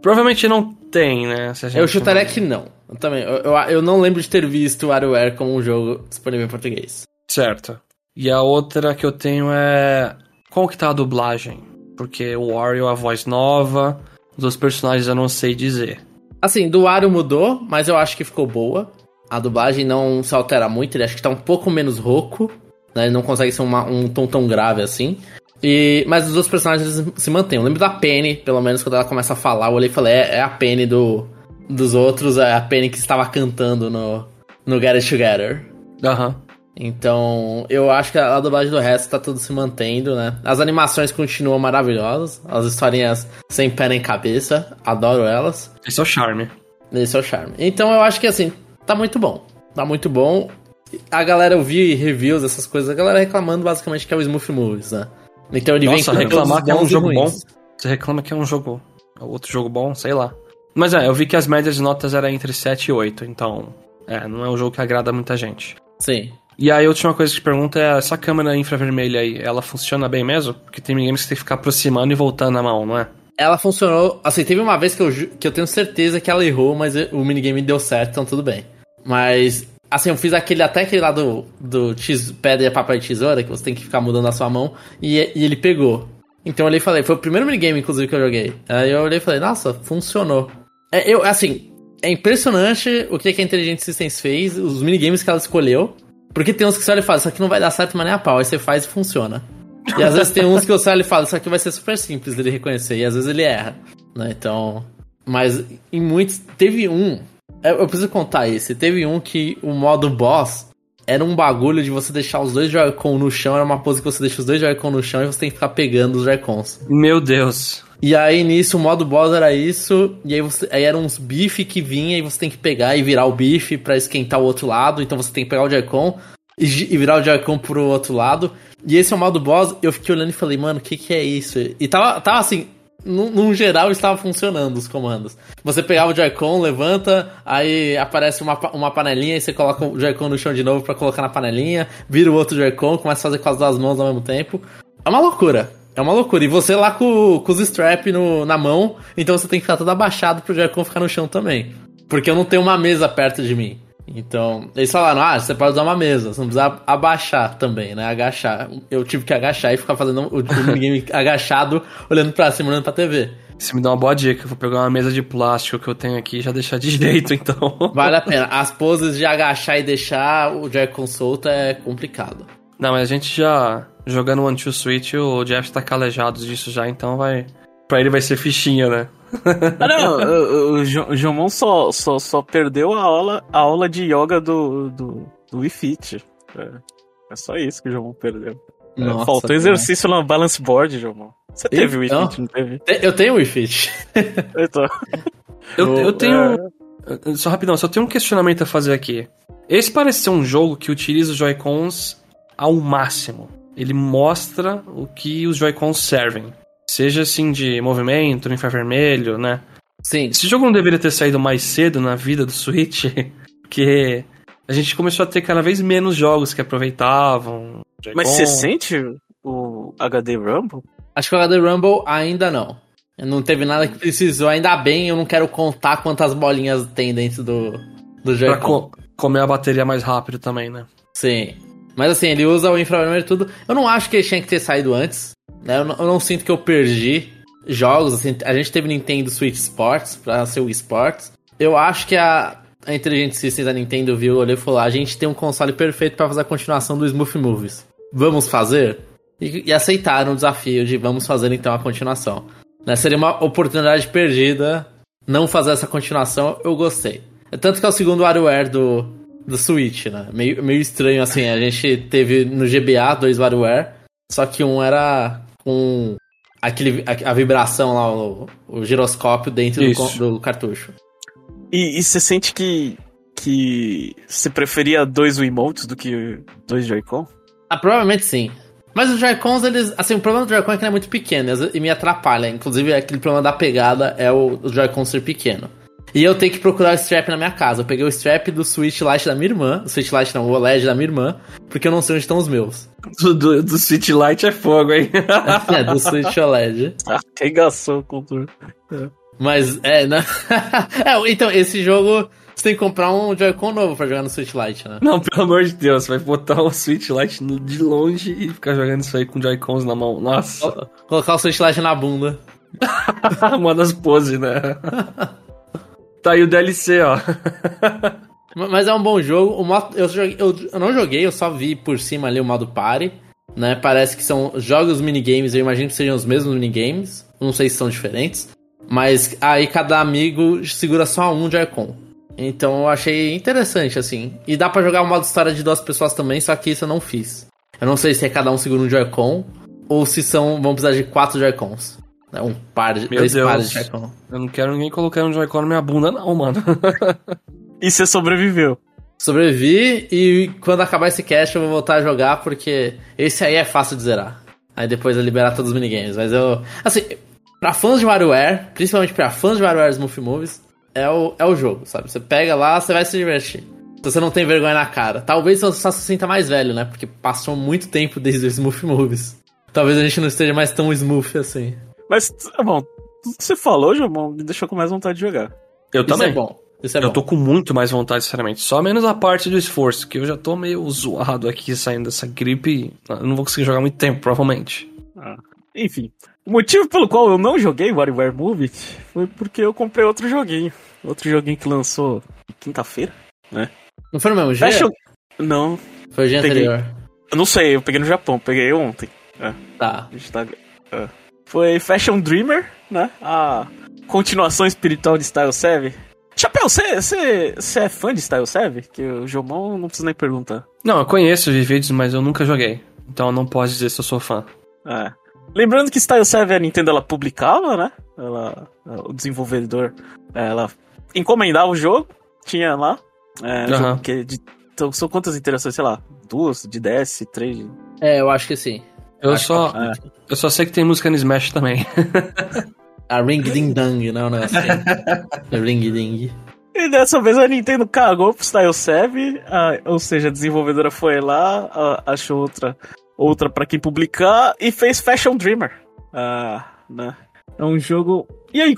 Provavelmente não tem, né? Eu chutaria não- que não. Eu também. Eu, eu, eu não lembro de ter visto o WarioWare como um jogo disponível em português. Certo. E a outra que eu tenho é. Qual que tá a dublagem? Porque o Wario, a voz nova, dos personagens eu não sei dizer. Assim, do Wario mudou, mas eu acho que ficou boa. A dublagem não se altera muito, ele acho que tá um pouco menos rouco. Né? Ele não consegue ser uma- um tom tão grave assim. E, mas os outros personagens se mantêm. Eu lembro da Penny, pelo menos, quando ela começa a falar, eu olhei e falei, é, é a Penny do, dos outros, a Penny que estava cantando no, no Get It Together. Aham. Então, eu acho que a, a dublagem do resto tá tudo se mantendo, né? As animações continuam maravilhosas, as historinhas sem pé nem cabeça, adoro elas. Esse é o charme. Esse é o charme. Então eu acho que assim, tá muito bom. Tá muito bom. A galera, eu vi reviews, essas coisas, a galera reclamando basicamente que é o Smooth Movies, né? Então ele Nossa, vem reclamar que é um jogo bom. ruins. Você reclama que é um jogo. é outro jogo bom, sei lá. Mas é, eu vi que as médias de notas eram entre 7 e 8, então. É, não é um jogo que agrada muita gente. Sim. E aí a última coisa que te pergunto é, essa câmera infravermelha aí, ela funciona bem mesmo? Porque tem minigames que tem que ficar aproximando e voltando na mão, não é? Ela funcionou. Assim, teve uma vez que eu, que eu tenho certeza que ela errou, mas o minigame deu certo, então tudo bem. Mas, assim, eu fiz aquele até aquele lá do, do tes- pedra, papel e tesoura, que você tem que ficar mudando a sua mão, e, e ele pegou. Então eu olhei e falei, foi o primeiro minigame, inclusive, que eu joguei. Aí eu olhei e falei, nossa, funcionou. É, eu, assim, é impressionante o que, que a Intelligent Systems fez, os minigames que ela escolheu. Porque tem uns que você olha e fala, isso aqui não vai dar certo, mas nem a pau. Aí você faz e funciona. E às vezes tem uns que você olha e fala, isso aqui vai ser super simples dele reconhecer. E às vezes ele erra, né? Então... Mas em muitos... Teve um... Eu eu preciso contar esse. Teve um que o modo boss era um bagulho de você deixar os dois Joy-Con no chão. Era uma pose que você deixa os dois Joy-Con no chão e você tem que ficar pegando os Joy-Cons. Meu Deus. E aí nisso o modo boss era isso, e aí, você, aí eram uns bife que vinha e você tem que pegar e virar o bife pra esquentar o outro lado, então você tem que pegar o Joy-Con e, e virar o Joy-Con pro outro lado. E esse é o modo boss, eu fiquei olhando e falei, mano, o que que é isso? E tava, tava assim, num, geral estava funcionando os comandos. Você pegava o Joy-Con, levanta, aí aparece uma, uma panelinha e você coloca o Joy-Con no chão de novo pra colocar na panelinha, vira o outro Joy-Con, começa a fazer com as duas mãos ao mesmo tempo. É uma loucura. É uma loucura. E você lá com, com os strap na mão, então você tem que ficar todo abaixado pro Joy-Con ficar no chão também. Porque eu não tenho uma mesa perto de mim. Então, eles falaram, ah, você pode usar uma mesa, você não precisa abaixar também, né? Agachar. Eu tive que agachar e ficar fazendo o, o minigame [LAUGHS] agachado, olhando pra cima, olhando pra TV. Você me dá uma boa dica. Eu vou pegar uma mesa de plástico que eu tenho aqui e já deixar de [LAUGHS] jeito, então. Vale a pena. As poses de agachar e deixar o Joy-Con solto é complicado. Não, mas a gente já. Jogando One Two Switch, o Jeff tá calejado disso já, então vai. Pra ele vai ser fichinha, né? Ah, não, [LAUGHS] o, o, o Jomon só, só, só perdeu a aula, a aula de yoga do, do, do Wii Fit. É, é só isso que o Jomon perdeu. É, Nossa, Faltou cara. exercício no balance board, Jomon. Você teve o Wii Então? Fit, não teve? Te- Eu tenho o Wii Fit. [LAUGHS] Então, Eu, eu tenho. Só rapidão, só tenho um questionamento a fazer aqui. Esse parece ser um jogo que utiliza os Joy-Cons ao máximo. Ele mostra o que os Joy-Cons servem. Seja assim de movimento, infravermelho, né? Sim. Esse jogo não deveria ter saído mais cedo na vida do Switch, [LAUGHS] porque a gente começou a ter cada vez menos jogos que aproveitavam. Mas você sente o HD Rumble? Acho que o HD Rumble ainda não. Não teve nada que precisou. Ainda bem, eu não quero contar quantas bolinhas tem dentro do, do Pra Joy-Con. co- comer a bateria mais rápido também, né? Sim. Mas assim, ele usa o infravermelho e tudo. Eu não acho que ele tinha que ter saído antes. Né? Eu, não, eu não sinto que eu perdi jogos. Assim, a gente teve Nintendo Switch Sports pra ser o Sports. Eu acho que a, a Intelligent Systems da Nintendo viu, olhou e falou: a gente tem um console perfeito pra fazer a continuação do Smooth Movies. Vamos fazer? E, e aceitaram o desafio de vamos fazer então a continuação. Né? Seria uma oportunidade perdida não fazer essa continuação. Eu gostei. Tanto que é o segundo WarioWare do, do Switch, né? Meio, meio estranho, assim. A gente teve no GBA dois WarioWare, só que um era com aquele, a, a vibração lá, o, o giroscópio dentro do, do cartucho. E, e você sente que, que você preferia dois Wiimotes do que dois Joy-Con? Ah, provavelmente sim. Mas os Joy-Cons, eles. Assim, o problema do Joy-Con é que ele é muito pequeno e me atrapalha. Inclusive, aquele problema da pegada é o, o Joy-Con ser pequeno. E eu tenho que procurar o strap na minha casa. Eu peguei o strap do Switch Lite da minha irmã. O Switch Lite não, o OLED da minha irmã. Porque eu não sei onde estão os meus. Do, do, do Switch Lite é fogo, hein? [LAUGHS] é, do Switch OLED. Arregaçou com tudo. Mas, é, né? [LAUGHS] é, então, esse jogo. Você tem que comprar um Joy-Con novo pra jogar no Switch Lite, né? Não, pelo amor de Deus, vai botar o Switch Lite de longe e ficar jogando isso aí com Joy-Cons na mão. Nossa, Colocar o Switch Lite na bunda. [LAUGHS] uma das poses, né? Tá aí o DLC, ó. [LAUGHS] Ma- Mas é um bom jogo. O modo, eu, eu- eu não joguei, eu só vi por cima ali o modo party. Né? Parece que são jogos minigames, eu imagino que sejam os mesmos minigames. Não sei se são diferentes. Mas aí cada amigo segura só um Joy-Con. Então eu achei interessante, assim. E dá para jogar o modo história de duas pessoas também, só que isso eu não fiz. Eu não sei se é cada um segura um Joy-Con ou se são. vão precisar de quatro Joy-Cons. Né? Um par de. Meu dois Deus. pares de Joy-Con. Eu não quero ninguém colocando um Joy-Con na minha bunda, não, mano. [LAUGHS] E você sobreviveu. Sobrevivi e quando acabar esse cast eu vou voltar a jogar porque esse aí é fácil de zerar. Aí depois eu liberar todos os minigames. Mas eu. Assim, pra fãs de WarioWare, principalmente pra fãs de WarioWare Smooth Movies, é o, é o jogo, sabe? Você pega lá, você vai se divertir. Se você não tem vergonha na cara. Talvez você só se sinta mais velho, né? Porque passou muito tempo desde o Smooth Movies. Talvez a gente não esteja mais tão smooth assim. Mas, tá bom, tudo que você falou, Jomon, me deixou com mais vontade de jogar. Eu Isso também. é bom. Isso é eu tô com muito mais vontade, sinceramente. Só menos a parte do esforço, que eu já tô meio zoado aqui saindo dessa gripe. Eu não vou conseguir jogar muito tempo, provavelmente. Enfim, o motivo pelo qual eu não joguei WarioWare Move It foi porque eu comprei outro joguinho. Outro joguinho que lançou quinta-feira. Não foi no mesmo dia? Fashion... Não, Foi o dia Peguei. anterior. eu não sei, eu peguei no Japão, peguei ontem. Tá. A gente tá- é. Foi Fashion Dreamer, né? A continuação espiritual de Style 7. Chapéu, você é fã de Style 7? Que o Jomon não precisa nem perguntar. Não, eu conheço os vídeos, mas eu nunca joguei. Então eu não posso dizer se eu sou fã. É. Lembrando que Style 7 a Nintendo ela publicava, né? Ela, o desenvolvedor ela encomendava o jogo, tinha lá. É, Aham. jogo que de, então, são quantas interações? Sei lá, duas de DS, três. de- É, eu acho que sim. Eu Acho só, É. eu só sei que tem música no Smash também. [LAUGHS] A Ring Ding Dang, não, não é assim. [LAUGHS] É Ring Ding. E dessa vez a Nintendo cagou pro Style 7, a- ou seja, a desenvolvedora foi lá, a- achou outra, outra para quem publicar e fez Fashion Dreamer. Ah, né? É um jogo. E aí,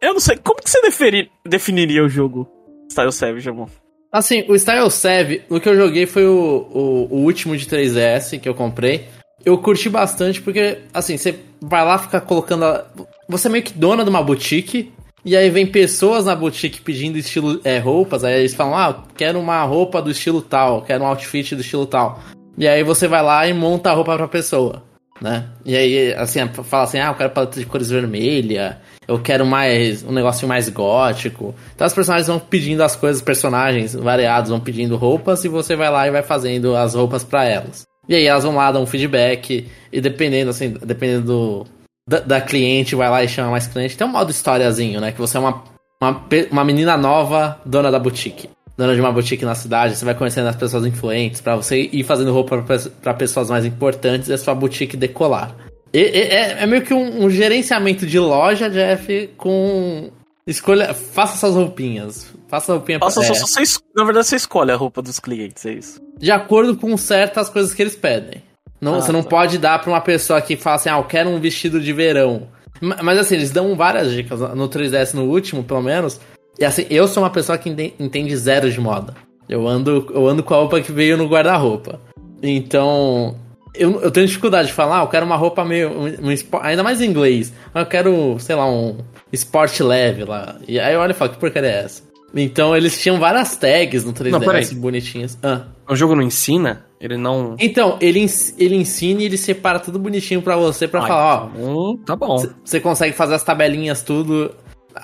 eu não sei, como que você deferi- definiria o jogo Style 7, Jamon? Assim, o Style 7, o que eu joguei foi o, o, o último de 3DS que eu comprei. Eu curti bastante porque, assim, você vai lá ficar colocando. a- Você é meio que dona de uma boutique. E aí vem pessoas na boutique pedindo estilo é, roupas. Aí eles falam, ah, quero uma roupa do estilo tal, quero um outfit do estilo tal. E aí você vai lá e monta a roupa pra pessoa, né? E aí, assim, fala assim, ah, eu quero paleta de cores vermelha, eu quero mais um negocinho mais gótico. Então as personagens vão pedindo as coisas, os personagens variados vão pedindo roupas e você vai lá e vai fazendo as roupas pra elas. E aí elas vão lá, dão um feedback, e dependendo, assim, dependendo do, da, da cliente, vai lá e chama mais cliente. Tem um modo historiazinho, né? Que você é uma, uma, uma menina nova, dona da boutique. Dona de uma boutique na cidade, você vai conhecendo as pessoas influentes pra você ir fazendo roupa pra pessoas mais importantes e a sua boutique decolar. E- e- é, é meio que um, um gerenciamento de loja, Jeff, com. Escolha. Faça suas roupinhas. Faça a roupinha Nossa, é, só, só você na verdade você escolhe a roupa dos clientes, é isso. de acordo com certas coisas que eles pedem. Não, Ah, você não tá. pode dar pra uma pessoa que fala assim, ah, eu quero um vestido de verão. Ma- Mas assim, eles dão várias dicas no 3DS no último, pelo menos. E assim, eu sou uma pessoa que ente- entende zero de moda. Eu ando, eu ando com a roupa que veio no guarda-roupa. Então, eu, eu tenho dificuldade de falar, ah, eu quero uma roupa meio. Um, um ainda mais em inglês. Ah, Eu quero, sei lá, um esporte leve lá. E aí eu olho e falo, que porcaria é essa? Então eles tinham várias tags no 3DS Não, peraí. bonitinhas. Ah. O jogo não ensina? Ele não. Então, ele, ele ensina e ele separa tudo bonitinho pra você pra Ah, falar, ó, Hum, tá bom. você consegue fazer as tabelinhas tudo.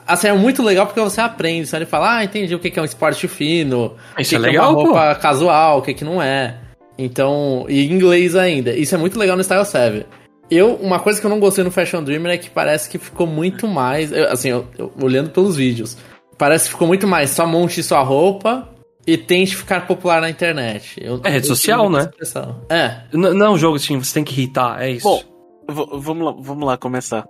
Assim, é muito legal porque você aprende. Você fala, ah, entendi o que é um esporte fino, o Isso que, é que legal, é pô. uma roupa casual, o que que não é. Então, e em inglês ainda. Isso é muito legal no Style 7. Eu, uma coisa que eu não gostei no Fashion Dreamer é que parece que ficou muito mais. eu- assim, eu- eu- olhando pelos vídeos, parece que ficou muito mais só monte sua roupa e tente ficar popular na internet. Eu- É rede social, né? É. N- não é um jogo assim, você tem que irritar, é isso. Bom, vamos lá, vamos lá começar.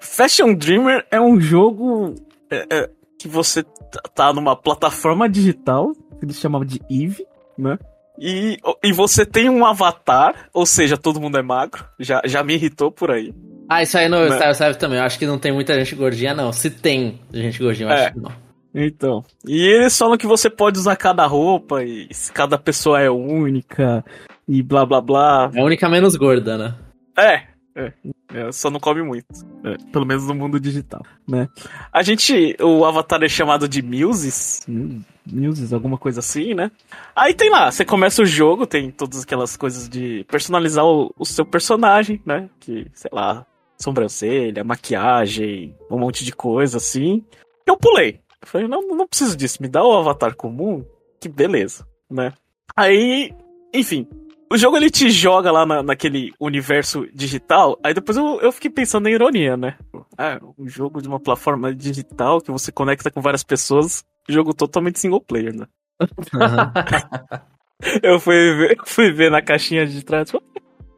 Fashion Dreamer é um jogo é, é, que você t- tá numa plataforma digital, que eles chamavam de Eve, né? E, e você tem um avatar, ou seja, todo mundo é magro, já, já me irritou por aí. Ah, isso aí no Mas- Style 7 também. Eu acho que não tem muita gente gordinha, não. Se tem gente gordinha, eu É. acho que não. Então. E eles falam que você pode usar cada roupa, e se cada pessoa é única, e blá blá blá. É a única menos gorda, né? É, é, é, só não come muito. É, pelo menos no mundo digital, né? A gente, o avatar é chamado de Muses, hum, Muses, alguma coisa assim, né? Aí tem lá, você começa o jogo, tem todas aquelas coisas de personalizar o, o seu personagem, né? Que, sei lá, sobrancelha, maquiagem, um monte de coisa assim. Eu pulei. Eu falei, não, não preciso disso, me dá o avatar comum, que beleza, né? Aí, enfim, o jogo ele te joga lá na, naquele universo digital, aí depois eu, eu fiquei pensando na ironia, né? Ah, um jogo de uma plataforma digital que você conecta com várias pessoas, jogo totalmente single player, né? Uhum. [LAUGHS] eu fui ver, fui ver na caixinha de trás,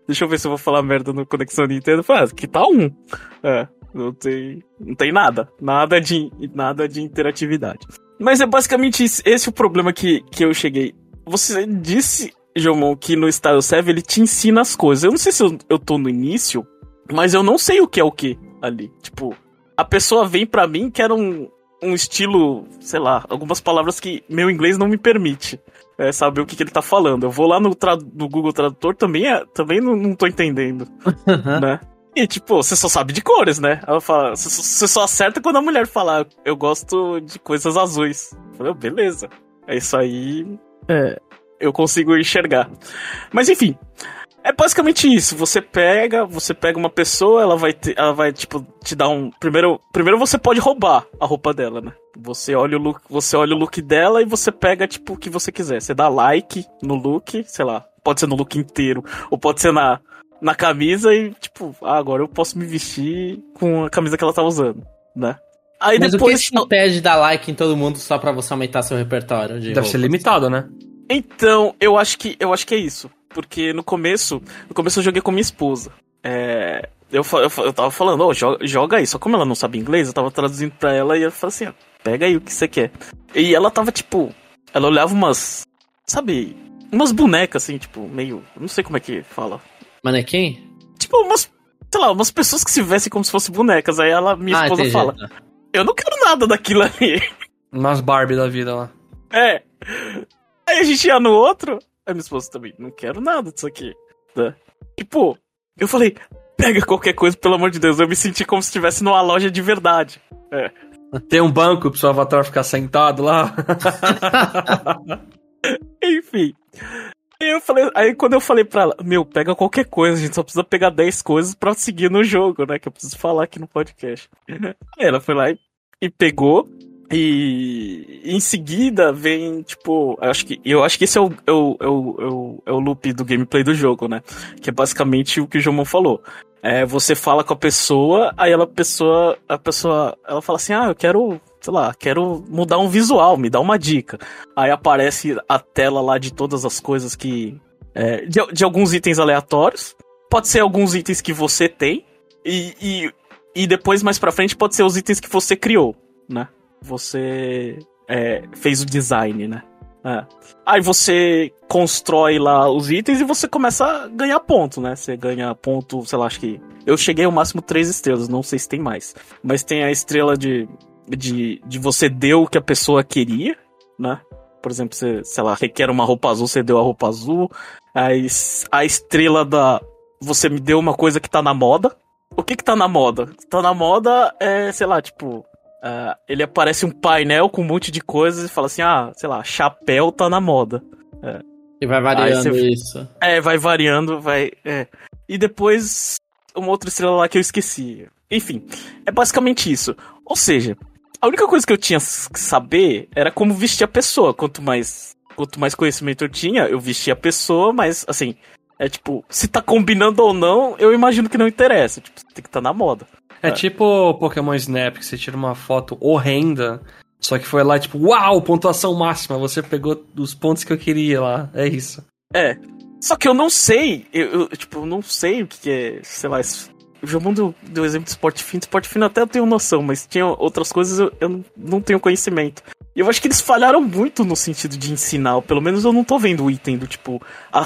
deixa eu ver se eu vou falar merda no Conexão Nintendo. Falei, ah, aqui tá um. É, não tem, não tem nada. Nada de, nada de interatividade. Mas é basicamente esse o problema que, que eu cheguei. Você disse, Jomon, que no Style 7 ele te ensina as coisas. Eu não sei se eu, eu tô no início, mas eu não sei o que é o que ali. Tipo, a pessoa vem para mim que era um, um estilo, sei lá, algumas palavras que meu inglês não me permite é, saber o que, que, ele tá falando. Eu vou lá no, no Google Tradutor, também, é, também não, não tô entendendo, né? E, tipo, você só sabe de cores, né? Ela fala, você só acerta quando a mulher fala, eu gosto de coisas azuis. Eu falei, oh, beleza. É isso aí. É, eu consigo enxergar. Mas enfim, é basicamente isso. Você pega, você pega uma pessoa, ela vai, te, ela vai tipo te dar um. Primeiro, primeiro você pode roubar a roupa dela, né? Você olha o look, você olha o look dela e você pega tipo o que você quiser. Você dá like no look, sei lá, pode ser no look inteiro ou pode ser na na camisa e tipo, ah, agora eu posso me vestir com a camisa que ela tá usando, né? Aí Mas depois o que te impede de dar like em todo mundo só para você aumentar seu repertório? De Deve roupas? ser limitado, né? Então, eu acho que eu acho que é isso. Porque no começo, no começo eu joguei com minha esposa. É, eu, eu, eu tava falando, oh, joga, joga aí. Só como ela não sabe inglês, eu tava traduzindo pra ela e eu falei assim, pega aí o que você quer. E ela tava tipo, ela olhava umas, sabe, umas bonecas assim, tipo, meio, não sei como é que fala. Manequim? Tipo, umas, sei lá, umas pessoas que se vestem como se fossem bonecas. Aí ela, minha ah, esposa entendi. fala, eu não quero nada daquilo ali. Umas Barbie da vida lá. É. Aí a gente ia no outro, Aí minha esposa também, não quero nada disso aqui. E pô, eu falei, pega qualquer coisa, pelo amor de Deus. Eu me senti como se estivesse numa loja de verdade. É. Tem um banco pro seu avatar ficar sentado lá. [LAUGHS] Enfim. Aí eu falei, aí quando eu falei pra ela, meu, pega qualquer coisa, a gente só precisa pegar 10 coisas pra seguir no jogo, né? Que eu preciso falar aqui no podcast. Aí ela foi lá e, e pegou. E em seguida vem, tipo, eu acho que, eu acho que esse é o, é, o, é, o, é, o, é o loop do gameplay do jogo, né? Que é basicamente o que o Jomon falou. É, você fala com a pessoa, aí ela, pessoa, a pessoa, ela fala assim, ah, eu quero, sei lá, quero mudar um visual, me dá uma dica. Aí aparece a tela lá de todas as coisas que, é, de, de alguns itens aleatórios. Pode ser alguns itens que você tem, e, e, e depois mais pra frente pode ser os itens que você criou, né? Você é, fez o design, né? É. Aí você constrói lá os itens e você começa a ganhar ponto, né? Você ganha ponto, sei lá, acho que. Eu cheguei ao máximo três estrelas, não sei se tem mais. Mas tem a estrela de. de, de você deu o que a pessoa queria, né? Por exemplo, você, sei lá, requer uma roupa azul, você deu a roupa azul. A, a estrela da. Você me deu uma coisa que tá na moda. O que que tá na moda? Tá na moda é, sei lá, tipo, Uh, ele aparece um painel com um monte de coisas e fala assim: ah, sei lá, chapéu tá na moda. É. E vai variando você... isso. É, vai variando, vai. É. E depois, uma outra estrela lá que eu esqueci. Enfim, é basicamente isso. Ou seja, a única coisa que eu tinha que saber era como vestir a pessoa. Quanto mais, quanto mais conhecimento eu tinha, eu vestia a pessoa, mas assim, é tipo, se tá combinando ou não, eu imagino que não interessa. Tipo, tem que estar tá na moda. É, é tipo Pokémon Snap, que você tira uma foto horrenda, só que foi lá, tipo, uau, pontuação máxima, você pegou os pontos que eu queria lá. É isso. É. Só que eu não sei, eu, eu tipo, eu não sei o que é, sei lá, o Jomon deu, deu exemplo de esporte fino, esporte fino até eu tenho noção, mas tinha outras coisas eu, eu não tenho conhecimento. E eu acho que eles falharam muito no sentido de ensinar, pelo menos eu não tô vendo o item do tipo, a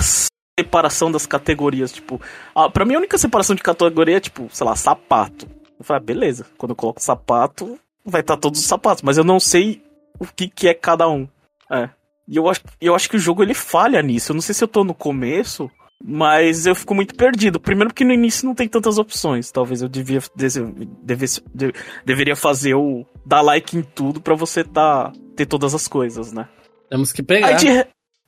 separação das categorias, tipo, a, pra mim a única separação de categoria é tipo, sei lá, sapato. Eu falei, ah, beleza, quando eu coloco sapato, vai estar tá todos os sapatos, mas eu não sei o que, que é cada um. É. E eu acho, eu acho que o jogo ele falha nisso. Eu não sei se eu tô no começo, mas eu fico muito perdido. Primeiro porque no início não tem tantas opções. Talvez eu devia, devesse, deveria fazer o dar like em tudo para você tá, ter todas as coisas, né? Temos que pegar. De,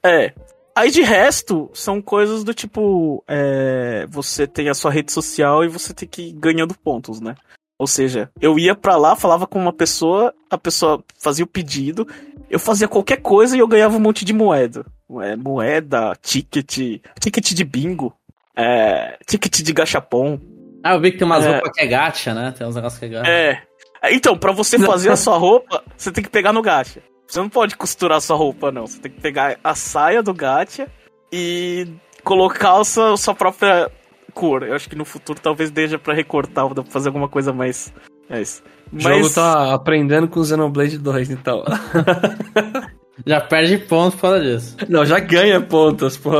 é. Aí de resto, são coisas do tipo. é, você tem a sua rede social e você tem que ir ganhando pontos, né? Ou seja, eu ia pra lá, falava com uma pessoa, a pessoa fazia o pedido, eu fazia qualquer coisa e eu ganhava um monte de moeda. É, moeda, ticket, ticket de bingo, é, ticket de gachapon. Ah, eu vi que tem umas É. roupas que é gacha, né? Tem uns negócios que é gacha. É. Então, pra você fazer a sua roupa, você tem que pegar no gacha. Você não pode costurar sua roupa, não. Você tem que pegar a saia do gacha e colocar a sua, a sua própria cor. Eu acho que no futuro talvez deixa pra recortar, dá pra fazer alguma coisa mais. É isso. O jogo tá aprendendo com o Xenoblade 2, então. [LAUGHS] Já perde ponto por causa disso. Não, já ganha pontos, pô.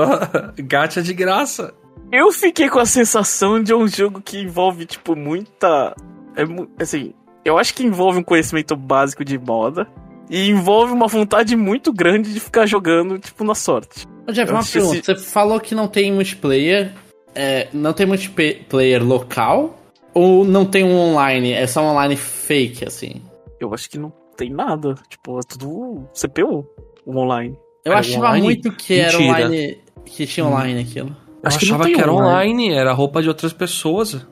Gacha de graça. Eu fiquei com a sensação de um jogo que envolve, tipo, muita. É, assim, eu acho que envolve um conhecimento básico de moda. E envolve uma vontade muito grande de ficar jogando, tipo, na sorte. Ô, Jeff, uma que pergunta. Você falou que não tem multiplayer. é, não tem multiplayer local? Ou não tem um online? É só um online fake, assim? Eu acho que não tem nada. Tipo, é tudo CPU, o online. Eu É, achava online? muito que era Mentira. online. Que tinha online aquilo. Eu Acho que achava tem que era online. online, era roupa de outras pessoas.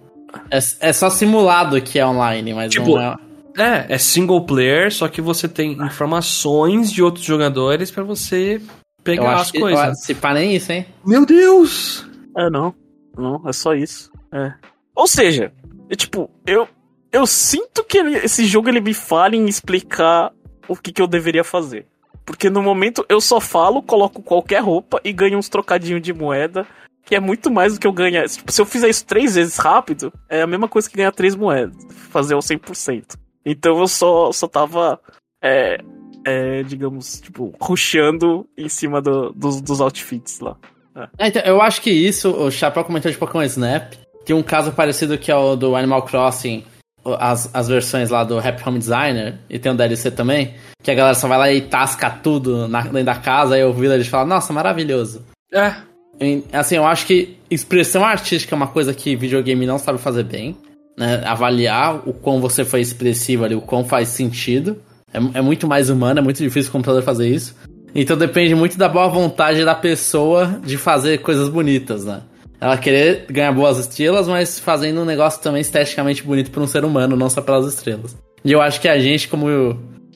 É, é só simulado que é online, mas Tipo, não é. É, é single player, só que você tem informações de outros jogadores pra você Eu pegar acho as que. eu coisas. acho- Se pá, nem isso, hein? Meu Deus! É, não. Não, é só isso. É. Ou seja, é tipo, eu. Eu sinto que ele- esse jogo ele me falha em explicar o que, que eu deveria fazer. Porque no momento eu só falo, coloco qualquer roupa e ganho uns trocadinhos de moeda, que é muito mais do que eu ganhar. Tipo, se eu fizer isso três vezes rápido, é a mesma coisa que ganhar três moedas. Fazer o 100%. Então eu só, só tava, é, é, digamos, tipo, rushando em cima do- dos, dos outfits lá. É, então, eu acho que isso, o Chapéu comentou de Pokémon Snap. Tem um caso parecido que é o do Animal Crossing, as, as versões lá do Happy Home Designer, e tem o DLC também, que a galera só vai lá e tasca tudo na, dentro da casa, aí o village fala, nossa, maravilhoso. É, E, Assim, eu acho que expressão artística é uma coisa que videogame não sabe fazer bem. Né? Avaliar o quão você foi expressivo ali, o quão faz sentido. É, é muito mais humano, é muito difícil o computador fazer isso. Então depende muito da boa vontade da pessoa de fazer coisas bonitas, né? Ela querer ganhar boas estrelas, mas fazendo um negócio também esteticamente bonito para um ser humano, não só pelas estrelas. E eu acho que a gente, como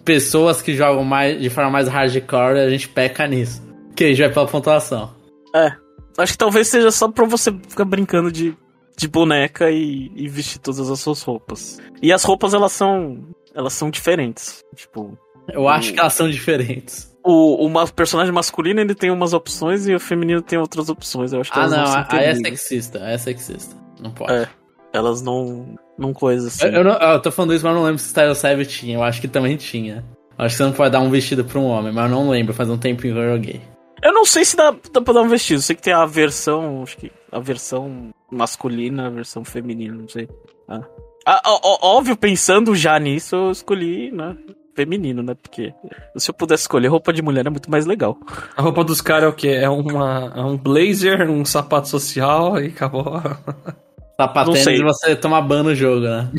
pessoas que jogam mais de forma mais hardcore, a gente peca nisso. Que a gente vai pela pontuação. É. Acho que talvez seja só pra você ficar brincando de, de boneca e, e vestir todas as suas roupas. E as roupas, elas são. Elas são diferentes. Tipo. Eu acho que elas são diferentes. O, o ma- personagem masculino ele tem umas opções e o feminino tem outras opções. Eu acho que Ah, elas não, não, aí é sexista, aí é sexista. Não pode. É. Elas não. Não coisa assim. Eu, eu não- eu tô falando isso, mas não lembro se Style Savage tinha. Eu acho que também tinha. Eu acho que você não pode dar um vestido pra um homem, mas eu não lembro, faz um tempinho que eu joguei. Eu não sei se dá, dá pra dar um vestido. Sei que tem a versão. Acho que a versão masculina, versão feminina, não sei. Ah. Ah, ó- ó- óbvio, pensando já nisso, eu escolhi, né? Feminino, né? Porque se eu pudesse escolher roupa de mulher é muito mais legal. a roupa dos caras é o quê? É, uma, é um blazer, um sapato social e acabou. Sei. e você tomar ban no jogo, né?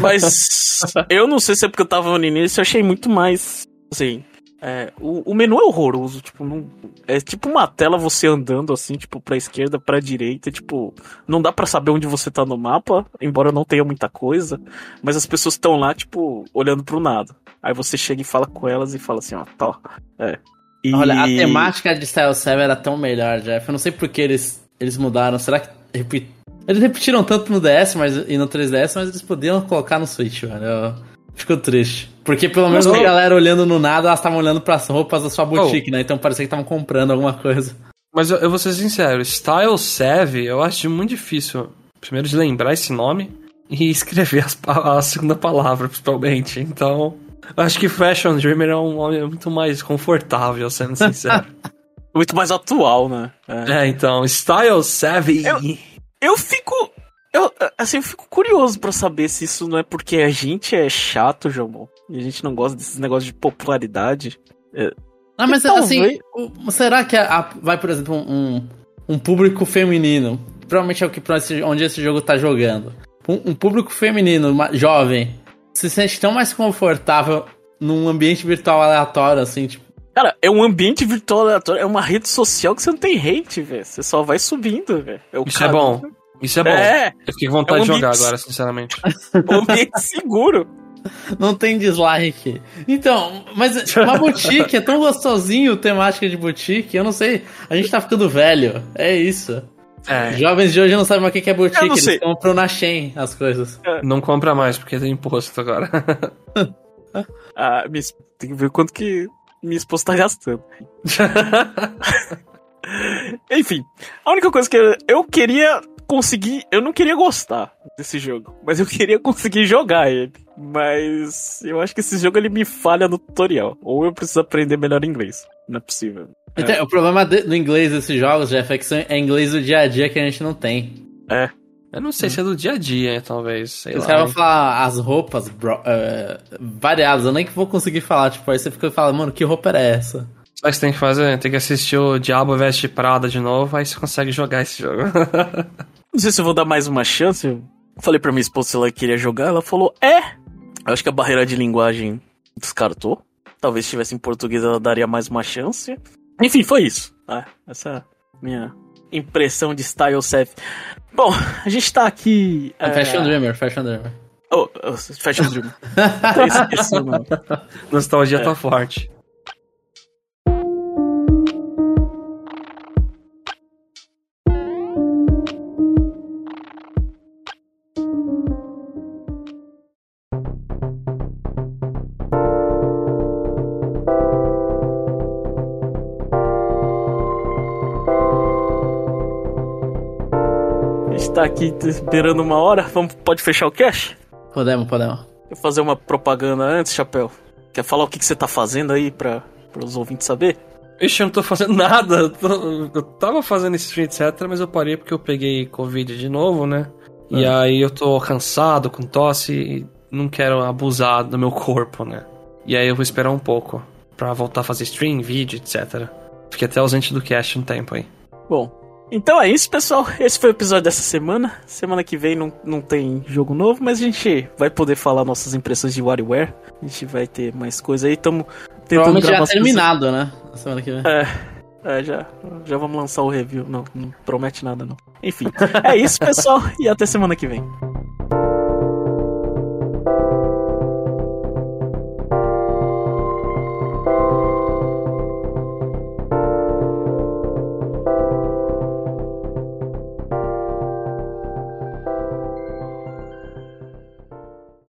Mas eu não sei se é porque eu tava no início, eu achei muito mais. Assim. É, o, o menu é horroroso, tipo, não, é tipo uma tela você andando assim, tipo, pra esquerda, pra direita, tipo, não dá pra saber onde você tá no mapa, embora não tenha muita coisa, mas as pessoas estão lá, tipo, olhando pro nada. Aí você chega e fala com elas e fala assim, ó, tá. É. E... Olha, a temática de Style 7 era tão melhor, Jeff. Eu não sei por que eles, eles mudaram. Será que. Eles repetiram tanto no DS mas, e no 3DS, mas eles podiam colocar no Switch, velho. Eu fico triste. Porque pelo menos a galera olhando no nada, elas estavam olhando pras roupas da sua boutique, né? Então parecia que estavam comprando alguma coisa. Mas eu, eu vou ser sincero, Style Savvy eu acho muito difícil, primeiro, de lembrar esse nome e [LAUGHS] escrever as a segunda palavra, principalmente. Então, eu acho que Fashion Dreamer é um nome muito mais confortável, sendo sincero. [LAUGHS] Muito mais atual, né? É. é, então, Style Savvy. Eu- Eu fico. Eu, assim, eu fico curioso pra saber se isso não é porque a gente é chato, João. E a gente não gosta desses negócios de popularidade. Ah, mas Talvez- assim, o- será que a- a- vai, por exemplo, um, um público feminino? Provavelmente é o que onde esse jogo tá jogando. Um, um público feminino, uma- jovem, se sente tão mais confortável num ambiente virtual aleatório, assim, tipo. Cara, é um ambiente virtual aleatório, é uma rede social que você não tem hate, velho. Você só vai subindo, velho. É o Isso é bom. Isso é bom. É, Eu fiquei com vontade É um de jogar mix. agora, sinceramente. [LAUGHS] um ambiente seguro. Não tem dislike. Então, mas uma boutique é tão gostosinho temática de boutique. Eu não sei. A gente tá ficando velho. É isso. É, Jovens de hoje não sabem mais o que é boutique. Eles compram na Shein as coisas. não compra mais, porque tem imposto agora. [LAUGHS] Ah, tem que ver quanto que minha esposa tá gastando. [LAUGHS] Enfim, a única coisa que eu, eu queria conseguir. Eu não queria gostar desse jogo, mas eu [LAUGHS] queria conseguir jogar ele. Mas eu acho que esse jogo ele me falha no tutorial. Ou eu preciso aprender melhor inglês. Não é possível. Então, O problema de- do inglês desses jogos, Jeff, é que são- é inglês do dia a dia que a gente não tem. É. Eu não sei se é do dia a dia, talvez. Sei Os lá. caras vão falar as roupas bro- eh, variadas, eu nem que vou conseguir falar. Tipo, aí você fica falando, mano, que roupa era essa? O que você tem que fazer? Tem que assistir o Diabo Veste Prada de novo, aí você consegue jogar esse jogo. [LAUGHS] Não sei se eu vou dar mais uma chance. Falei pra minha esposa se ela queria jogar. Ela falou: É. Eu acho que a barreira de linguagem descartou. Talvez se tivesse em português ela daria mais uma chance. Enfim, foi isso. Ah, essa é a minha impressão de Style Self. Bom, a gente tá aqui. é... Fashion Dreamer, Fashion Dreamer. Oh, oh, Fashion Dream. Até esqueci o nome. Nostalgia É. tá forte. Aqui esperando uma hora. Vamos, pode fechar o cache? Podemos, podemos. Vou fazer uma propaganda antes, Chapéu. Quer falar o que, que você tá fazendo aí pra, para os ouvintes saber? Ixi, eu não tô fazendo [LAUGHS] nada. Eu, tô- eu tava fazendo stream, etc, mas eu parei porque eu peguei Covid de novo, né? E aí eu tô cansado, com tosse, e não quero abusar do meu corpo, né? E aí eu vou esperar um pouco pra voltar a fazer stream, vídeo, etc. Fiquei até ausente do cast um tempo aí. Bom, então é isso, pessoal. Esse foi o episódio dessa semana. Semana que vem não, não tem jogo novo, mas a gente vai poder falar nossas impressões de WarioWare. A gente vai ter mais coisa aí. Tamo tentando Provavelmente já as terminado, né? Na semana que vem. coisas- É, é, já, já vamos lançar o review. Não, não promete nada, não. Enfim, é isso, pessoal. E até semana que vem.